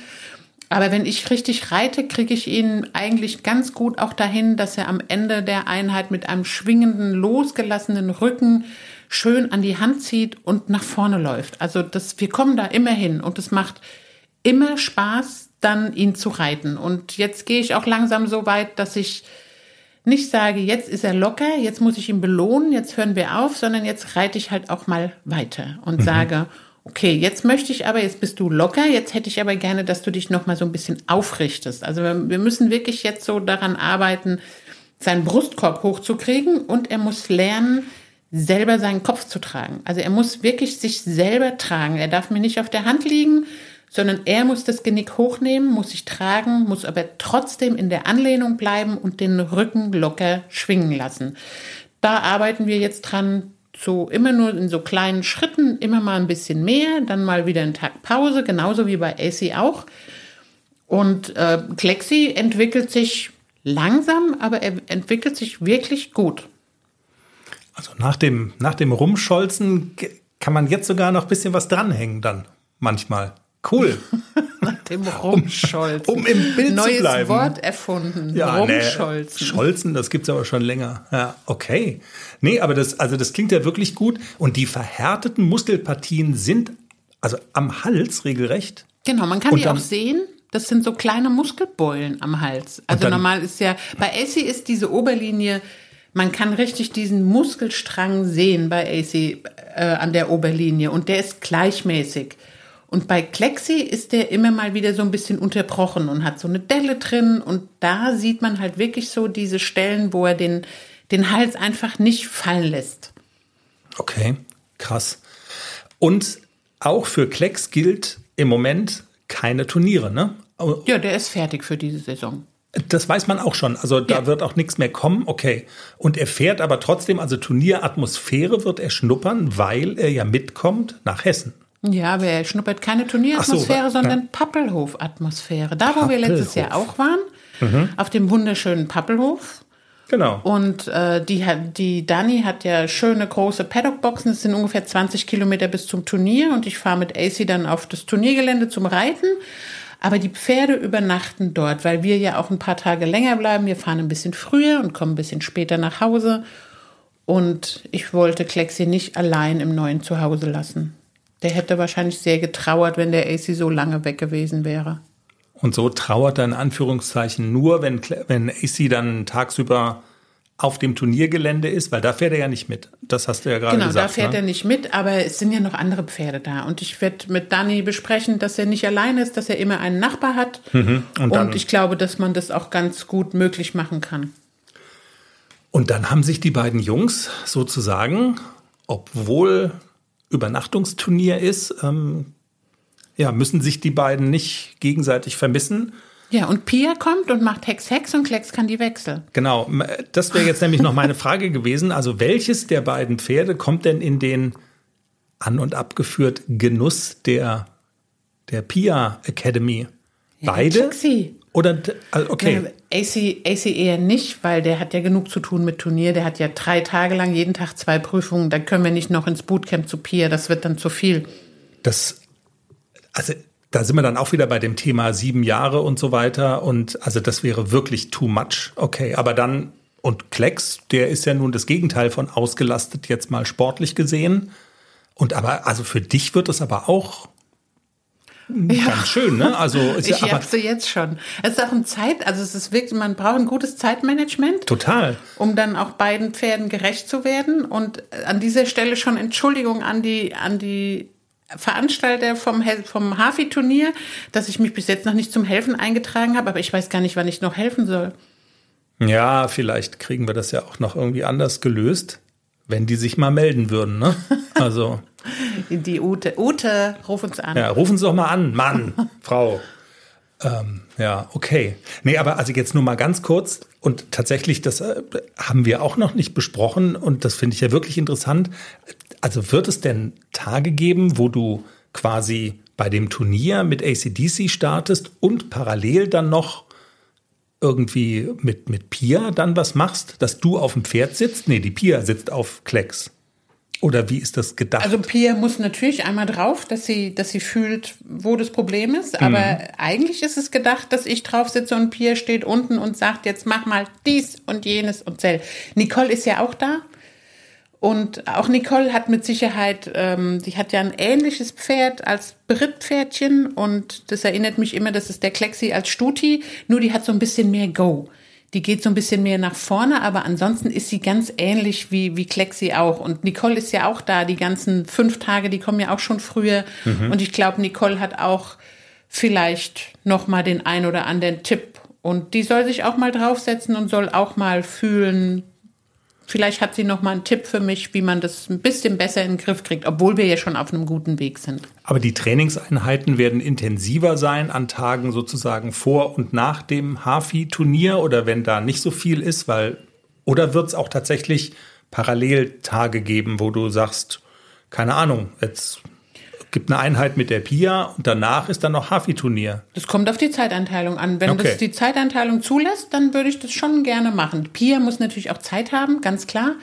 Aber wenn ich richtig reite, kriege ich ihn eigentlich ganz gut auch dahin, dass er am Ende der Einheit mit einem schwingenden, losgelassenen Rücken schön an die Hand zieht und nach vorne läuft. Also das, wir kommen da immer hin und es macht immer Spaß, dann ihn zu reiten. Und jetzt gehe ich auch langsam so weit, dass ich nicht sage, jetzt ist er locker, jetzt muss ich ihn belohnen, jetzt hören wir auf, sondern jetzt reite ich halt auch mal weiter und mhm. sage, okay, jetzt möchte ich aber, jetzt bist du locker, jetzt hätte ich aber gerne, dass du dich noch mal so ein bisschen aufrichtest. Also wir müssen wirklich jetzt so daran arbeiten, seinen Brustkorb hochzukriegen und er muss lernen, selber seinen Kopf zu tragen. Also er muss wirklich sich selber tragen. Er darf mir nicht auf der Hand liegen, sondern er muss das Genick hochnehmen, muss sich tragen, muss aber trotzdem in der Anlehnung bleiben und den Rücken locker schwingen lassen. Da arbeiten wir jetzt dran, so immer nur in so kleinen Schritten, immer mal ein bisschen mehr, dann mal wieder einen Tag Pause, genauso wie bei AC auch. Und äh, Klexi entwickelt sich langsam, aber er entwickelt sich wirklich gut. Also nach dem, nach dem Rumscholzen kann man jetzt sogar noch ein bisschen was dranhängen dann manchmal. Cool. Dem Rumscholzen. Um, um, im Bild Neues zu bleiben. Wort erfunden. Ja, Rumscholzen. Nee, Scholzen, das gibt's aber schon länger. Ja, okay. Nee, aber das, also das klingt ja wirklich gut. Und die verhärteten Muskelpartien sind also am Hals regelrecht. Genau, man kann Und die auch sehen. Das sind so kleine Muskelbeulen am Hals. Also normal ist ja, bei AC ist diese Oberlinie, man kann richtig diesen Muskelstrang sehen bei AC äh, an der Oberlinie und der ist gleichmäßig. Und bei Klexi ist der immer mal wieder so ein bisschen unterbrochen und hat so eine Delle drin. Und da sieht man halt wirklich so diese Stellen, wo er den, den Hals einfach nicht fallen lässt. Okay, krass. Und auch für Klecks gilt im Moment keine Turniere, ne? Ja, der ist fertig für diese Saison. Das weiß man auch schon. Also da Ja. wird auch nichts mehr kommen. Okay. Und er fährt aber trotzdem, also Turnieratmosphäre wird er schnuppern, weil er ja mitkommt nach Hessen. Ja, aber er schnuppert keine Turnieratmosphäre, so, sondern Pappelhof-Atmosphäre. Da, wo wir letztes. Jahr auch waren, auf dem wunderschönen Pappelhof. Genau. Und äh, die, die Dani hat ja schöne große Paddock-Boxen. Das sind ungefähr 20 Kilometer bis zum Turnier. Und ich fahre mit AC dann auf das Turniergelände zum Reiten. Aber die Pferde übernachten dort, weil wir ja auch ein paar Tage länger bleiben. Wir fahren ein bisschen früher und kommen ein bisschen später nach Hause. Und ich wollte Klexi nicht allein im neuen Zuhause lassen. Der hätte wahrscheinlich sehr getrauert, wenn der AC so lange weg gewesen wäre. Und so trauert er in Anführungszeichen nur, wenn, wenn AC dann tagsüber auf dem Turniergelände ist, weil da fährt er ja nicht mit. Das hast du ja gerade Genau, gesagt. da fährt ne? er nicht mit, aber es sind ja noch andere Pferde da. Und ich werde mit Dani besprechen, dass er nicht allein ist, dass er immer einen Nachbar hat. Mhm. Und dann- und ich glaube, dass man das auch ganz gut möglich machen kann. Und dann haben sich die beiden Jungs sozusagen, obwohl Übernachtungsturnier ist, ähm, ja, müssen sich die beiden nicht gegenseitig vermissen. Ja, und Pia kommt und macht Hex Hex und Klecks kann die wechseln. Genau, das wäre jetzt nämlich noch meine Frage gewesen. Also welches der beiden Pferde kommt denn in den an und abgeführt Genuss der, der Pia Academy? Beide? Klexi. Oder, also okay. AC, AC eher nicht, weil der hat ja genug zu tun mit Turnier. Der hat ja drei Tage lang jeden Tag zwei Prüfungen. Da können wir nicht noch ins Bootcamp zu Pia. Das wird dann zu viel. Das, also da sind wir dann auch wieder bei dem Thema sieben Jahre und so weiter. Und also das wäre wirklich too much. Okay, aber dann, und Klecks, der ist ja nun das Gegenteil von ausgelastet, jetzt mal sportlich gesehen. Und aber, also für dich wird es aber auch ganz schön, ne? Also ist Ich ja aber sie jetzt schon. Es ist auch ein Zeit, also es ist wirklich, man braucht ein gutes Zeitmanagement. total. um dann auch beiden Pferden gerecht zu werden. Und an dieser Stelle schon Entschuldigung an die, an die Veranstalter vom, vom Hafi-Turnier, dass ich mich bis jetzt noch nicht zum Helfen eingetragen habe, aber ich weiß gar nicht, wann ich noch helfen soll. Ja, vielleicht kriegen wir das ja auch noch irgendwie anders gelöst, wenn die sich mal melden würden, ne? Also. Die Ute, Ute, ruf uns an. Ja, rufen Sie doch mal an, Mann, Frau. Ähm, ja, okay. Nee, aber also jetzt nur mal ganz kurz und tatsächlich, das äh, haben wir auch noch nicht besprochen und das finde ich ja wirklich interessant. Also wird es denn Tage geben, wo du quasi bei dem Turnier mit ACDC startest und parallel dann noch irgendwie mit, mit Pia dann was machst, dass du auf dem Pferd sitzt? Nee, die Pia sitzt auf Klecks. Oder wie ist das gedacht? Also Pia muss natürlich einmal drauf, dass sie, dass sie fühlt, wo das Problem ist. Aber eigentlich ist es gedacht, dass ich drauf sitze und Pia steht unten und sagt, jetzt mach mal dies und jenes und zell. Nicole ist ja auch da. Und auch Nicole hat mit Sicherheit, ähm, die hat ja ein ähnliches Pferd als Brittpferdchen und das erinnert mich immer, das ist der Klexi als Stuti, nur die hat so ein bisschen mehr Go. Die geht so ein bisschen mehr nach vorne, aber ansonsten ist sie ganz ähnlich wie, wie Klexi auch. Und Nicole ist ja auch da, die ganzen fünf Tage, die kommen ja auch schon früher. Und ich glaube, Nicole hat auch vielleicht noch mal den ein oder anderen Tipp. Und die soll sich auch mal draufsetzen und soll auch mal fühlen, Vielleicht hat sie noch mal einen Tipp für mich, wie man das ein bisschen besser in den Griff kriegt, obwohl wir ja schon auf einem guten Weg sind. Aber die Trainingseinheiten werden intensiver sein an Tagen sozusagen vor und nach dem Hafi-Turnier oder wenn da nicht so viel ist, weil oder wird es auch tatsächlich parallel Tage geben, wo du sagst, keine Ahnung, jetzt gibt eine Einheit mit der Pia und danach ist dann noch Hafi-Turnier. Das kommt auf die Zeiteinteilung an. Wenn Okay. das die Zeiteinteilung zulässt, dann würde ich das schon gerne machen. Pia muss natürlich auch Zeit haben, ganz klar.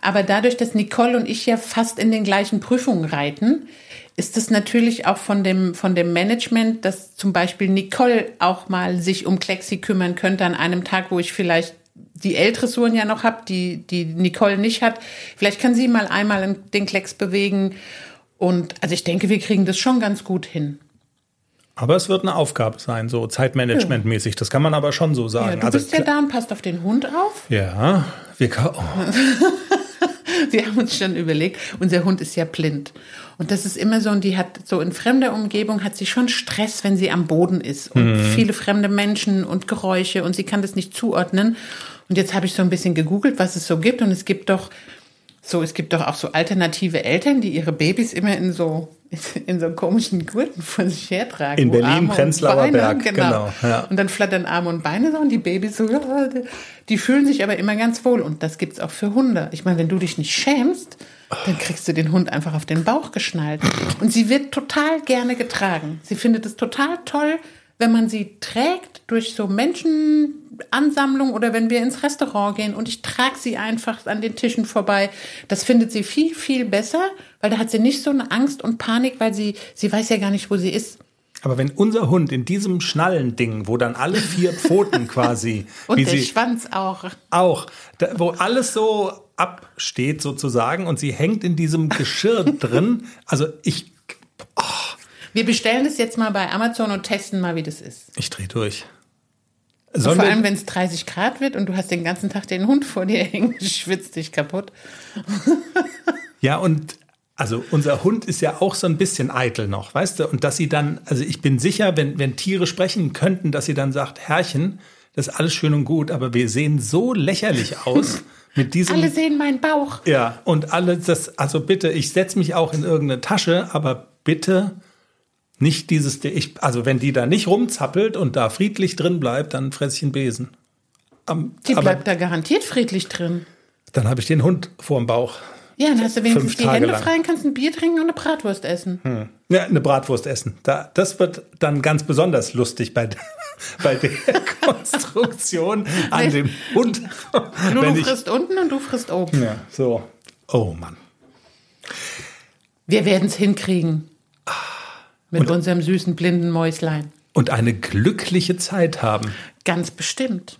Aber dadurch, dass Nicole und ich ja fast in den gleichen Prüfungen reiten, ist es natürlich auch von dem, von dem Management, dass zum Beispiel Nicole auch mal sich um Klexi kümmern könnte an einem Tag, wo ich vielleicht die L-Dressuren ja noch habe, die, die Nicole nicht hat. Vielleicht kann sie mal einmal den Klecks bewegen. Und also ich denke, wir kriegen das schon ganz gut hin. Aber es wird eine Aufgabe sein, so Zeitmanagement-mäßig. Das kann man aber schon so Ja, sagen. du Also bist ja da und passt auf den Hund auf. ja, wir oh. Wir haben uns schon überlegt, unser Hund ist ja blind. Und das ist immer so, und die hat so in fremder Umgebung hat sie schon Stress, wenn sie am Boden ist. Und viele fremde Menschen und Geräusche und sie kann das nicht zuordnen. Und jetzt habe ich so ein bisschen gegoogelt, was es so gibt. Und es gibt doch so, es gibt doch auch so alternative Eltern, die ihre Babys immer in so in so komischen Gurten vor sich hertragen. In Berlin, Prenzlauer Berg, genau. genau ja. Und dann flattern Arme und Beine so und die Babys so, die fühlen sich aber immer ganz wohl. Und das gibt's auch für Hunde. Ich meine, wenn du dich nicht schämst, dann kriegst du den Hund einfach auf den Bauch geschnallt. Und sie wird total gerne getragen. Sie findet es total toll, wenn man sie trägt durch so Menschenansammlungen oder wenn wir ins Restaurant gehen und ich trage sie einfach an den Tischen vorbei. Das findet sie viel, viel besser, weil da hat sie nicht so eine Angst und Panik, weil sie, sie weiß ja gar nicht, wo sie ist. Aber wenn unser Hund in diesem Schnallending, wo dann alle vier Pfoten quasi. und wie der sie, Schwanz auch. Auch, da, wo alles so absteht sozusagen und sie hängt in diesem Geschirr drin. Also ich. Oh. Wir bestellen es jetzt mal bei Amazon und testen mal, wie das ist. Ich drehe durch. vor allem, wenn es 30 Grad wird und du hast den ganzen Tag den Hund vor dir hängen, schwitzt dich kaputt. ja, und also unser Hund ist ja auch so ein bisschen eitel noch, weißt du? Und dass sie dann, also ich bin sicher, wenn, wenn Tiere sprechen könnten, dass sie dann sagt, Herrchen, das ist alles schön und gut, aber wir sehen so lächerlich aus. Mit diesem, alle sehen meinen Bauch. Ja, und alle das, also bitte, ich setze mich auch in irgendeine Tasche, aber bitte nicht dieses, ich, also wenn die da nicht rumzappelt und da friedlich drin bleibt, dann fresse ich einen Besen. Um, die bleibt da garantiert friedlich drin. Dann habe ich den Hund vorm Bauch. Ja, dann hast du wenigstens die Hände lang. frei und kannst ein Bier trinken und eine Bratwurst essen. Hm. Ja, eine Bratwurst essen. Da, das wird dann ganz besonders lustig bei, bei der Konstruktion an dem Hund. Nur du frisst unten und du frisst oben. Ja, so. Oh Mann. Wir werden es hinkriegen. Mit und, unserem süßen blinden Mäuslein. Und eine glückliche Zeit haben. Ganz bestimmt.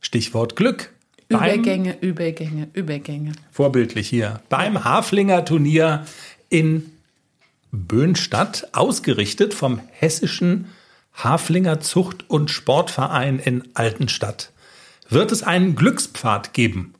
Stichwort Glück. Übergänge, Übergänge, Übergänge. Vorbildlich hier. Beim Haflinger Turnier in Böhnstadt, ausgerichtet vom Hessischen Haflinger Zucht- und Sportverein in Altenstadt, wird es einen Glückspfad geben.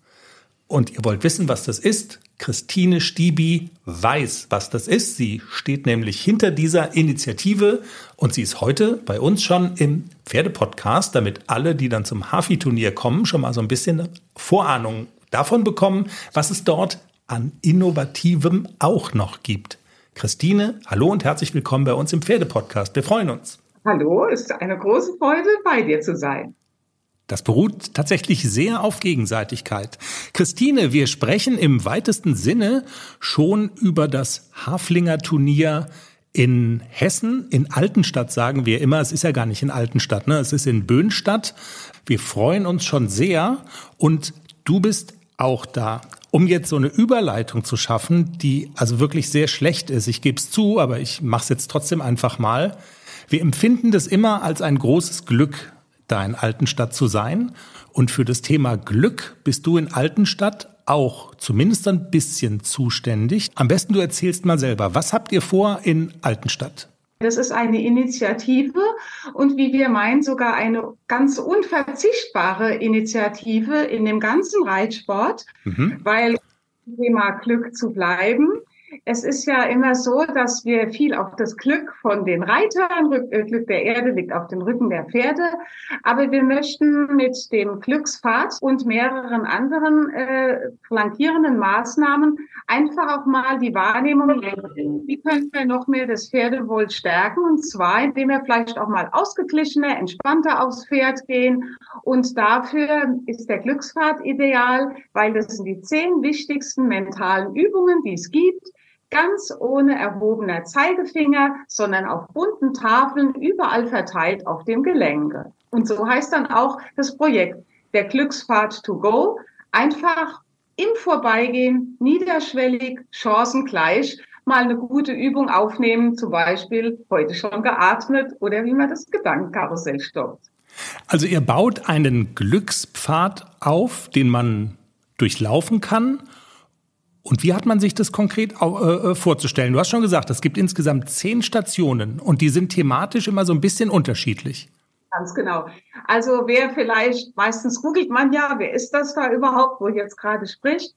Und ihr wollt wissen, was das ist? Christine Stiebi weiß, was das ist. Sie steht nämlich hinter dieser Initiative und sie ist heute bei uns schon im Pferdepodcast, damit alle, die dann zum Hafi-Turnier kommen, schon mal so ein bisschen Vorahnung davon bekommen, was es dort an Innovativem auch noch gibt. Christine, hallo und herzlich willkommen bei uns im Pferdepodcast. Wir freuen uns. Hallo, es ist eine große Freude, bei dir zu sein. Das beruht tatsächlich sehr auf Gegenseitigkeit. Christine, wir sprechen im weitesten Sinne schon über das Haflinger Turnier in Hessen, in Altenstadt sagen wir immer, es ist ja gar nicht in Altenstadt, ne? es ist in Böhnstadt. Wir freuen uns schon sehr und du bist auch da. Um jetzt so eine Überleitung zu schaffen, die also wirklich sehr schlecht ist, ich gebe es zu, aber ich mache es jetzt trotzdem einfach mal. Wir empfinden das immer als ein großes Glück, da in Altenstadt zu sein. Und für das Thema Glück bist du in Altenstadt auch zumindest ein bisschen zuständig. Am besten du erzählst mal selber, was habt ihr vor in Altenstadt? Das ist eine Initiative und wie wir meinen, sogar eine ganz unverzichtbare Initiative in dem ganzen Reitsport, mhm. weil Thema Glück zu bleiben. Es ist ja immer so, dass wir viel auf das Glück von den Reitern, äh, Glück der Erde liegt auf dem Rücken der Pferde, aber wir möchten mit dem Glückspfad und mehreren anderen äh, flankierenden Maßnahmen einfach auch mal die Wahrnehmung, wie können wir noch mehr das Pferdewohl stärken? Und zwar, indem wir vielleicht auch mal ausgeglichener, entspannter aufs Pferd gehen. Und dafür ist der Glückspfad ideal, weil das sind die zehn wichtigsten mentalen Übungen, die es gibt ganz ohne erhobener Zeigefinger, sondern auf bunten Tafeln überall verteilt auf dem Gelände. Und so heißt dann auch das Projekt der Glückspfad to go. Einfach im Vorbeigehen, niederschwellig, chancengleich, mal eine gute Übung aufnehmen, zum Beispiel heute schon geatmet oder wie man das Gedankenkarussell stoppt. Also ihr baut einen Glückspfad auf, den man durchlaufen kann und wie hat man sich das konkret äh, äh, vorzustellen? Du hast schon gesagt, es gibt insgesamt zehn Stationen und die sind thematisch immer so ein bisschen unterschiedlich. Ganz genau. Also wer vielleicht, meistens googelt man ja, wer ist das da überhaupt, wo jetzt gerade spricht.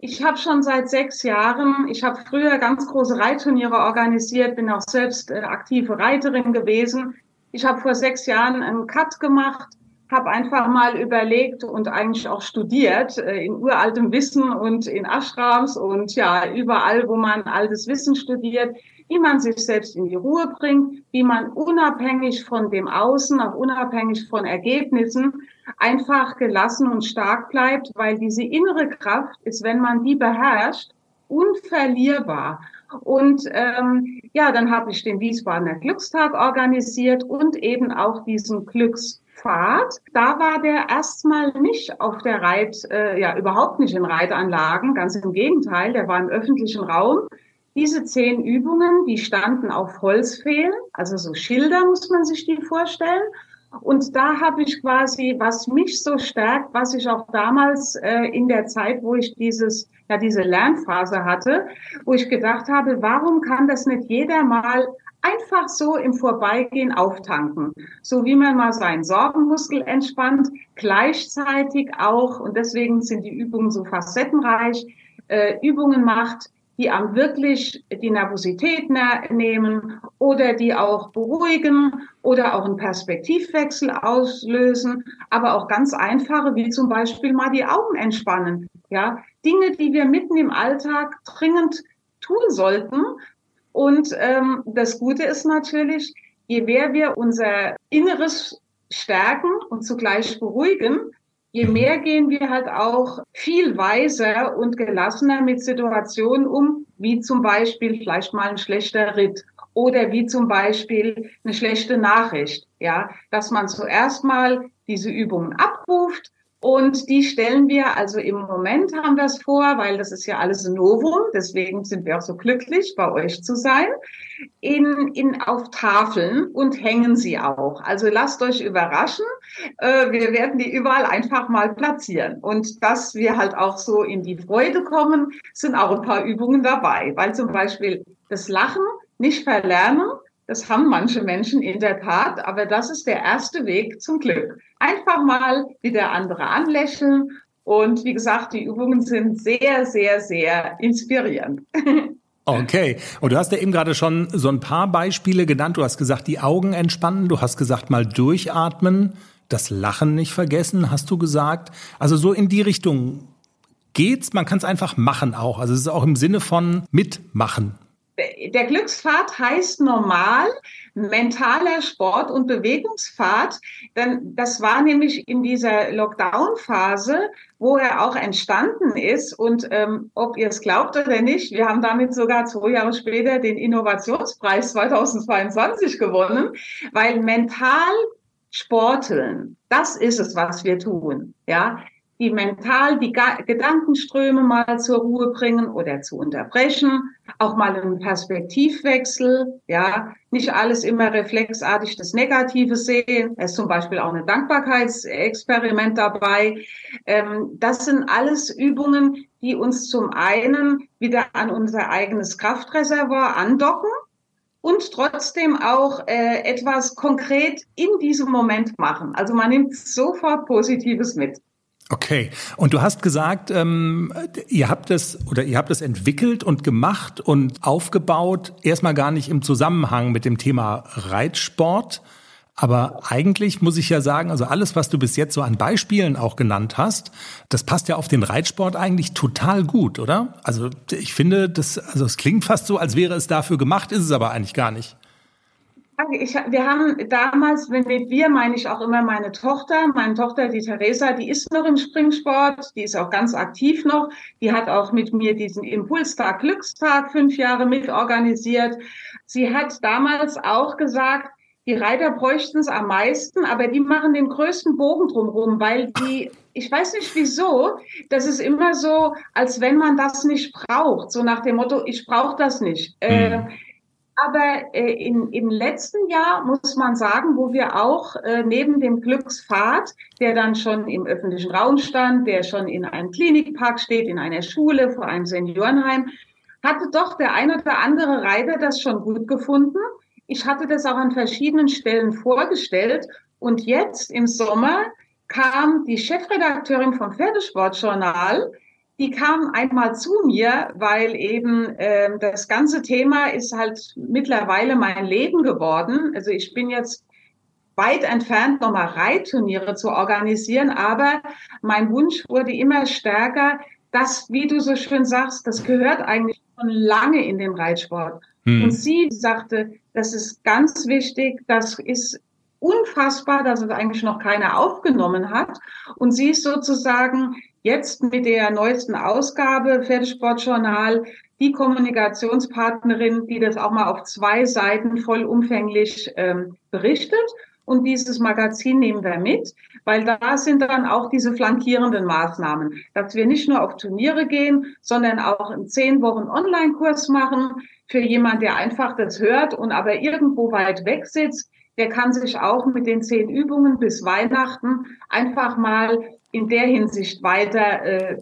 Ich habe schon seit sechs Jahren, ich habe früher ganz große Reitturniere organisiert, bin auch selbst äh, aktive Reiterin gewesen. Ich habe vor sechs Jahren einen Cut gemacht habe einfach mal überlegt und eigentlich auch studiert äh, in uraltem Wissen und in Ashrams und ja, überall, wo man altes Wissen studiert, wie man sich selbst in die Ruhe bringt, wie man unabhängig von dem Außen, auch unabhängig von Ergebnissen, einfach gelassen und stark bleibt, weil diese innere Kraft ist, wenn man die beherrscht, unverlierbar. Und ähm, ja, dann habe ich den Wiesbadener Glückstag organisiert und eben auch diesen Glückspfad. Da war der erstmal nicht auf der Reit, äh, ja überhaupt nicht in Reitanlagen, ganz im Gegenteil, der war im öffentlichen Raum. Diese zehn Übungen, die standen auf Holzfehlen, also so Schilder muss man sich die vorstellen. Und da habe ich quasi, was mich so stärkt, was ich auch damals äh, in der Zeit, wo ich dieses, ja, diese Lernphase hatte, wo ich gedacht habe, warum kann das nicht jeder mal einfach so im Vorbeigehen auftanken? So wie man mal seinen Sorgenmuskel entspannt, gleichzeitig auch, und deswegen sind die Übungen so facettenreich, äh, Übungen macht, die am wirklich die Nervosität nehmen oder die auch beruhigen oder auch einen Perspektivwechsel auslösen, aber auch ganz einfache, wie zum Beispiel mal die Augen entspannen. Ja, Dinge, die wir mitten im Alltag dringend tun sollten. Und ähm, das Gute ist natürlich, je mehr wir unser Inneres stärken und zugleich beruhigen, je mhm. mehr gehen wir halt auch viel weiser und gelassener mit Situationen um, wie zum Beispiel vielleicht mal ein schlechter Ritt oder wie zum Beispiel eine schlechte Nachricht. Ja, dass man zuerst mal diese Übungen abruft, und die stellen wir, also im Moment haben wir es vor, weil das ist ja alles ein Novum, deswegen sind wir auch so glücklich, bei euch zu sein, in, in, auf Tafeln und hängen sie auch. Also lasst euch überraschen. Äh, wir werden die überall einfach mal platzieren. Und dass wir halt auch so in die Freude kommen, sind auch ein paar Übungen dabei, weil zum Beispiel das Lachen nicht verlernen, das haben manche Menschen in der Tat, aber das ist der erste Weg zum Glück. Einfach mal wie der andere anlächeln. Und wie gesagt, die Übungen sind sehr, sehr, sehr inspirierend. Okay. Und du hast ja eben gerade schon so ein paar Beispiele genannt. Du hast gesagt, die Augen entspannen. Du hast gesagt, mal durchatmen. Das Lachen nicht vergessen, hast du gesagt. Also so in die Richtung geht's. Man kann es einfach machen auch. Also es ist auch im Sinne von mitmachen der Glückspfad heißt normal mentaler Sport- und Bewegungspfad. Denn das war nämlich in dieser Lockdown-Phase, wo er auch entstanden ist. Und ähm, ob ihr es glaubt oder nicht, wir haben damit sogar zwei Jahre später den Innovationspreis 2022 gewonnen, weil mental Sporteln, das ist es, was wir tun. Ja, die mental die Gedankenströme mal zur Ruhe bringen oder zu unterbrechen, auch mal einen Perspektivwechsel, ja, nicht alles immer reflexartig das Negative sehen. Es ist zum Beispiel auch ein Dankbarkeitsexperiment dabei. Ähm, das sind alles Übungen, die uns zum einen wieder an unser eigenes Kraftreservoir andocken und trotzdem auch äh, etwas konkret in diesem Moment machen. Also man nimmt sofort Positives mit. Okay. Und du hast gesagt, ähm, ihr habt es oder ihr habt es entwickelt und gemacht und aufgebaut, erstmal gar nicht im Zusammenhang mit dem Thema Reitsport. Aber eigentlich muss ich ja sagen, also alles, was du bis jetzt so an Beispielen auch genannt hast, das passt ja auf den Reitsport eigentlich total gut, oder? Also ich finde, das, also es klingt fast so, als wäre es dafür gemacht, ist es aber eigentlich gar nicht. Ich, wir haben damals, wenn mit wir meine ich auch immer meine Tochter, meine Tochter, die Theresa, die ist noch im Springsport, die ist auch ganz aktiv noch. Die hat auch mit mir diesen Impulstag, Glückstag fünf Jahre mitorganisiert. Sie hat damals auch gesagt, die Reiter bräuchten es am meisten, aber die machen den größten Bogen drumherum, weil die, ich weiß nicht wieso, das ist immer so, als wenn man das nicht braucht, so nach dem Motto, ich brauche das nicht. Äh, aber äh, in, im letzten Jahr muss man sagen, wo wir auch äh, neben dem Glückspfad, der dann schon im öffentlichen Raum stand, der schon in einem Klinikpark steht, in einer Schule, vor einem Seniorenheim, hatte doch der ein oder andere Reiter das schon gut gefunden. Ich hatte das auch an verschiedenen Stellen vorgestellt. Und jetzt im Sommer kam die Chefredakteurin vom Pferdesportjournal, die kam einmal zu mir, weil eben äh, das ganze Thema ist halt mittlerweile mein Leben geworden. Also ich bin jetzt weit entfernt, nochmal Reitturniere zu organisieren. Aber mein Wunsch wurde immer stärker, das, wie du so schön sagst, das gehört eigentlich schon lange in den Reitsport. Hm. Und sie sagte, das ist ganz wichtig, das ist unfassbar, dass es eigentlich noch keiner aufgenommen hat. Und sie ist sozusagen jetzt mit der neuesten Ausgabe Pferdesportjournal die Kommunikationspartnerin, die das auch mal auf zwei Seiten vollumfänglich ähm, berichtet. Und dieses Magazin nehmen wir mit, weil da sind dann auch diese flankierenden Maßnahmen, dass wir nicht nur auf Turniere gehen, sondern auch in zehn Wochen Online-Kurs machen für jemand, der einfach das hört und aber irgendwo weit weg sitzt. Der kann sich auch mit den zehn Übungen bis Weihnachten einfach mal in der Hinsicht weiter äh,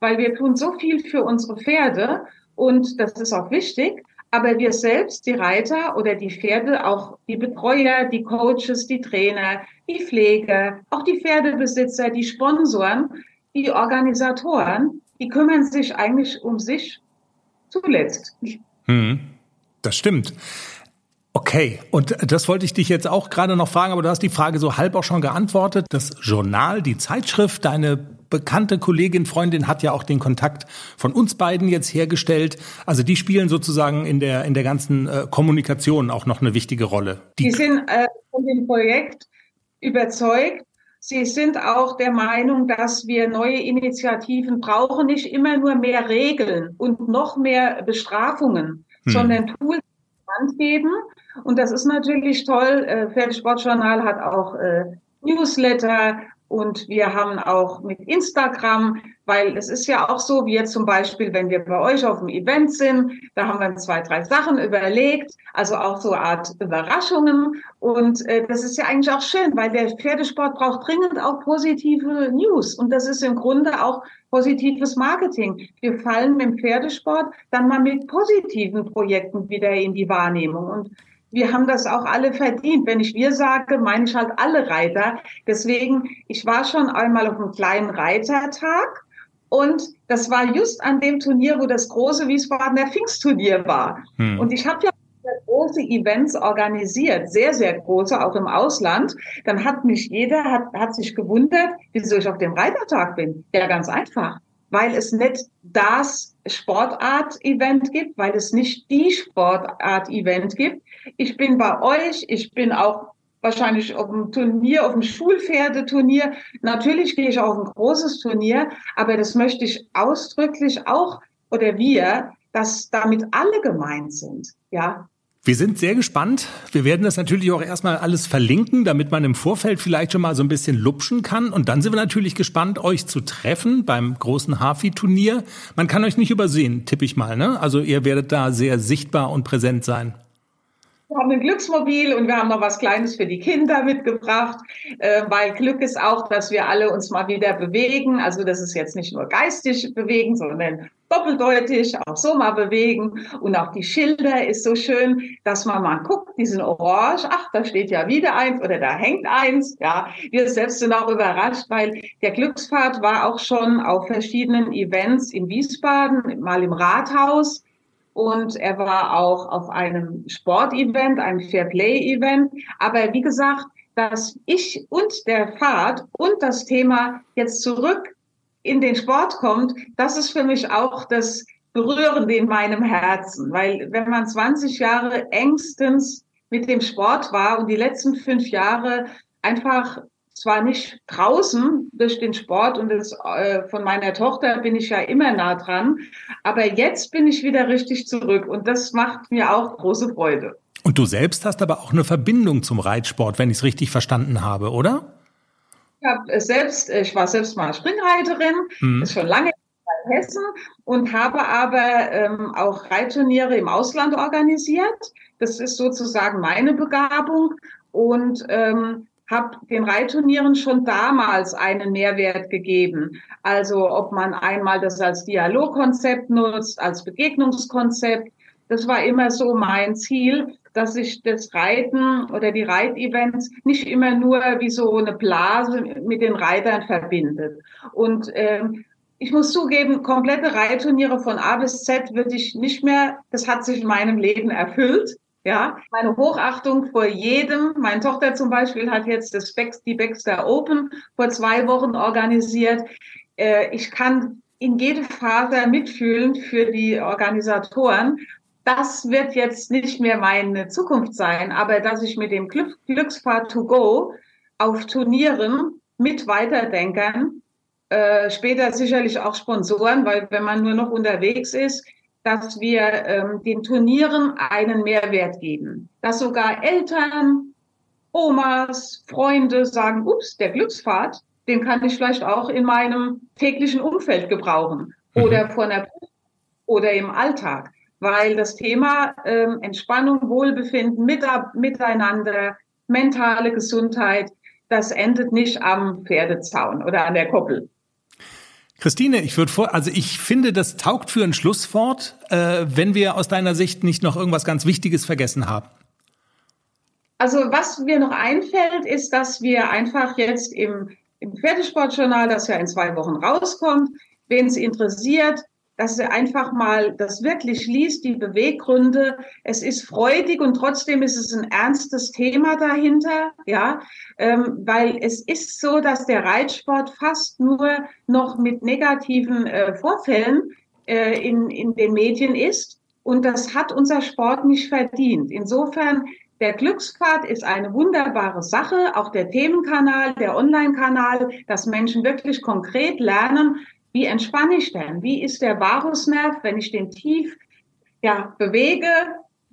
weil wir tun so viel für unsere Pferde und das ist auch wichtig. Aber wir selbst, die Reiter oder die Pferde, auch die Betreuer, die Coaches, die Trainer, die Pfleger, auch die Pferdebesitzer, die Sponsoren, die Organisatoren, die kümmern sich eigentlich um sich zuletzt. Hm, das stimmt. Okay, und das wollte ich dich jetzt auch gerade noch fragen, aber du hast die Frage so halb auch schon geantwortet. Das Journal, die Zeitschrift, deine bekannte Kollegin, Freundin hat ja auch den Kontakt von uns beiden jetzt hergestellt. Also die spielen sozusagen in der, in der ganzen äh, Kommunikation auch noch eine wichtige Rolle. Die, die sind äh, von dem Projekt überzeugt. Sie sind auch der Meinung, dass wir neue Initiativen brauchen, nicht immer nur mehr Regeln und noch mehr Bestrafungen, hm. sondern Tools Hand geben und das ist natürlich toll. Äh, Pferdesportjournal hat auch äh, Newsletter und wir haben auch mit Instagram, weil es ist ja auch so, wie jetzt zum Beispiel, wenn wir bei euch auf dem Event sind, da haben wir zwei, drei Sachen überlegt, also auch so eine Art Überraschungen. Und äh, das ist ja eigentlich auch schön, weil der Pferdesport braucht dringend auch positive News. Und das ist im Grunde auch positives Marketing. Wir fallen mit dem Pferdesport dann mal mit positiven Projekten wieder in die Wahrnehmung. Und wir haben das auch alle verdient. Wenn ich wir sage, meine ich halt alle Reiter. Deswegen, ich war schon einmal auf einem kleinen Reitertag und das war just an dem Turnier, wo das große Wiesbadener Pfingstturnier war. Hm. Und ich habe ja große Events organisiert, sehr, sehr große, auch im Ausland. Dann hat mich jeder, hat, hat sich gewundert, wieso ich auf dem Reitertag bin. Ja, ganz einfach weil es nicht das Sportart-Event gibt, weil es nicht die Sportart-Event gibt. Ich bin bei euch, ich bin auch wahrscheinlich auf dem Turnier, auf dem Schulpferdeturnier. Natürlich gehe ich auf ein großes Turnier, aber das möchte ich ausdrücklich auch, oder wir, dass damit alle gemeint sind. Ja, wir sind sehr gespannt. Wir werden das natürlich auch erstmal alles verlinken, damit man im Vorfeld vielleicht schon mal so ein bisschen lupschen kann. Und dann sind wir natürlich gespannt, euch zu treffen beim großen Hafi-Turnier. Man kann euch nicht übersehen, tippe ich mal. Ne? Also ihr werdet da sehr sichtbar und präsent sein. Wir haben ein Glücksmobil und wir haben noch was Kleines für die Kinder mitgebracht, äh, weil Glück ist auch, dass wir alle uns mal wieder bewegen. Also das ist jetzt nicht nur geistig bewegen, sondern doppeldeutig, auch so mal bewegen. Und auch die Schilder ist so schön, dass man mal guckt, die sind orange, ach, da steht ja wieder eins oder da hängt eins. Ja, wir selbst sind auch überrascht, weil der Glückspfad war auch schon auf verschiedenen Events in Wiesbaden, mal im Rathaus und er war auch auf einem Sportevent, einem Fairplay-Event. Aber wie gesagt, dass ich und der Fahrt und das Thema jetzt zurück in den Sport kommt, das ist für mich auch das Berührende in meinem Herzen. Weil wenn man 20 Jahre engstens mit dem Sport war und die letzten fünf Jahre einfach zwar nicht draußen durch den Sport und das, äh, von meiner Tochter bin ich ja immer nah dran, aber jetzt bin ich wieder richtig zurück und das macht mir auch große Freude. Und du selbst hast aber auch eine Verbindung zum Reitsport, wenn ich es richtig verstanden habe, oder? Ich, hab selbst, ich war selbst mal Springreiterin, mhm. ist schon lange in Hessen und habe aber ähm, auch Reitturniere im Ausland organisiert. Das ist sozusagen meine Begabung und ähm, habe den Reitturnieren schon damals einen Mehrwert gegeben. Also ob man einmal das als Dialogkonzept nutzt, als Begegnungskonzept. Das war immer so mein Ziel, dass sich das Reiten oder die Reitevents nicht immer nur wie so eine Blase mit den Reitern verbindet. Und ähm, ich muss zugeben, komplette Reitturniere von A bis Z würde ich nicht mehr, das hat sich in meinem Leben erfüllt. Ja, meine Hochachtung vor jedem. Meine Tochter zum Beispiel hat jetzt das Bex, die Baxter Open vor zwei Wochen organisiert. Äh, ich kann in jede Phase mitfühlen für die Organisatoren. Das wird jetzt nicht mehr meine Zukunft sein, aber dass ich mit dem Glücksfahrt to go auf Turnieren mit weiterdenken, äh, später sicherlich auch Sponsoren, weil wenn man nur noch unterwegs ist, dass wir ähm, den Turnieren einen Mehrwert geben. Dass sogar Eltern, Omas, Freunde sagen, ups, der Glücksfahrt, den kann ich vielleicht auch in meinem täglichen Umfeld gebrauchen mhm. oder vor einer oder im Alltag, weil das Thema ähm, Entspannung, Wohlbefinden, Miteinander, mentale Gesundheit, das endet nicht am Pferdezaun oder an der Koppel. Christine, ich würde vor, also ich finde, das taugt für ein Schlusswort, äh, wenn wir aus deiner Sicht nicht noch irgendwas ganz Wichtiges vergessen haben. Also was mir noch einfällt, ist, dass wir einfach jetzt im, im Pferdesportjournal, das ja in zwei Wochen rauskommt, wen es interessiert, dass er einfach mal das wirklich liest, die Beweggründe. Es ist freudig und trotzdem ist es ein ernstes Thema dahinter, ja, ähm, weil es ist so, dass der Reitsport fast nur noch mit negativen äh, Vorfällen äh, in, in den Medien ist und das hat unser Sport nicht verdient. Insofern der Glückspfad ist eine wunderbare Sache, auch der Themenkanal, der Online-Kanal, dass Menschen wirklich konkret lernen, wie entspanne ich denn? Wie ist der Varusnerv, wenn ich den tief ja, bewege?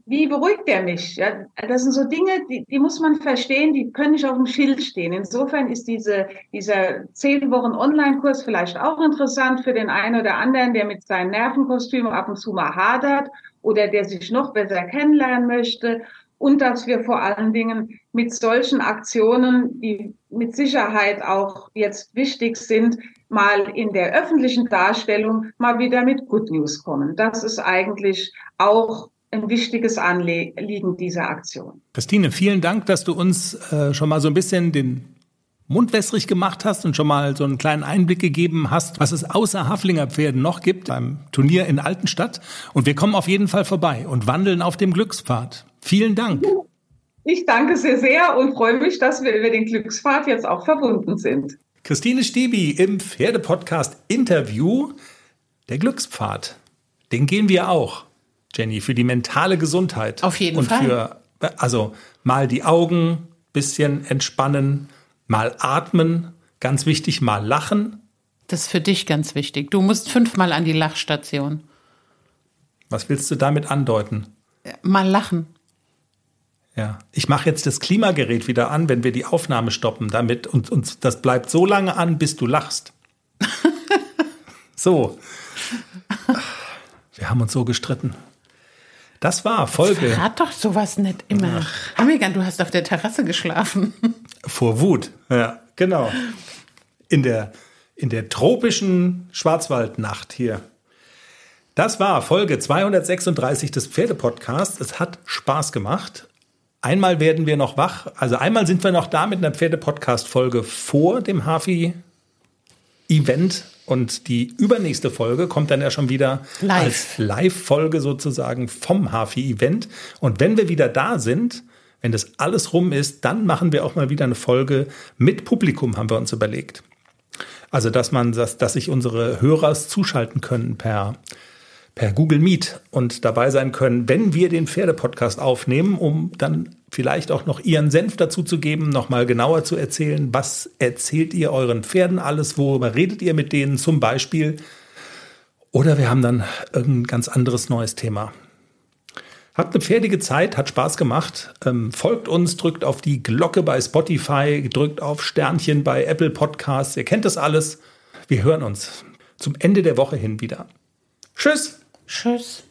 Wie beruhigt der mich? Ja, das sind so Dinge, die, die muss man verstehen, die können nicht auf dem Schild stehen. Insofern ist diese, dieser zehn Wochen Online-Kurs vielleicht auch interessant für den einen oder anderen, der mit seinen Nervenkostümen ab und zu mal hadert oder der sich noch besser kennenlernen möchte und dass wir vor allen Dingen mit solchen Aktionen, die mit Sicherheit auch jetzt wichtig sind, mal in der öffentlichen Darstellung mal wieder mit Good News kommen. Das ist eigentlich auch ein wichtiges Anliegen dieser Aktion. Christine, vielen Dank, dass du uns äh, schon mal so ein bisschen den Mund wässrig gemacht hast und schon mal so einen kleinen Einblick gegeben hast, was es außer Haflinger Pferden noch gibt beim Turnier in Altenstadt. Und wir kommen auf jeden Fall vorbei und wandeln auf dem Glückspfad. Vielen Dank. Ich danke sehr, sehr und freue mich, dass wir über den Glückspfad jetzt auch verbunden sind. Christine Stiebi im Pferdepodcast Interview. Der Glückspfad, den gehen wir auch, Jenny, für die mentale Gesundheit. Auf jeden und Fall. Für, also mal die Augen bisschen entspannen, mal atmen, ganz wichtig, mal lachen. Das ist für dich ganz wichtig. Du musst fünfmal an die Lachstation. Was willst du damit andeuten? Mal lachen. Ja, ich mache jetzt das Klimagerät wieder an, wenn wir die Aufnahme stoppen, damit und, und das bleibt so lange an, bis du lachst. so. Wir haben uns so gestritten. Das war Folge. Hat doch sowas nicht immer. Ach. Amigan, du hast auf der Terrasse geschlafen. Vor Wut. Ja, genau. In der, in der tropischen Schwarzwaldnacht hier. Das war Folge 236 des Pferdepodcasts. Es hat Spaß gemacht. Einmal werden wir noch wach. Also einmal sind wir noch da mit einer Pferdepodcast-Folge vor dem Hafi-Event. Und die übernächste Folge kommt dann ja schon wieder Live. als Live-Folge sozusagen vom Hafi-Event. Und wenn wir wieder da sind, wenn das alles rum ist, dann machen wir auch mal wieder eine Folge mit Publikum, haben wir uns überlegt. Also, dass man, dass, dass sich unsere Hörer zuschalten können per per Google Meet und dabei sein können, wenn wir den Pferdepodcast aufnehmen, um dann vielleicht auch noch Ihren Senf dazu zu geben, nochmal genauer zu erzählen, was erzählt ihr euren Pferden alles, worüber redet ihr mit denen zum Beispiel. Oder wir haben dann irgendein ganz anderes neues Thema. Habt eine pferdige Zeit, hat Spaß gemacht. Ähm, folgt uns, drückt auf die Glocke bei Spotify, drückt auf Sternchen bei Apple Podcasts. Ihr kennt das alles. Wir hören uns zum Ende der Woche hin wieder. Tschüss! Tschüss.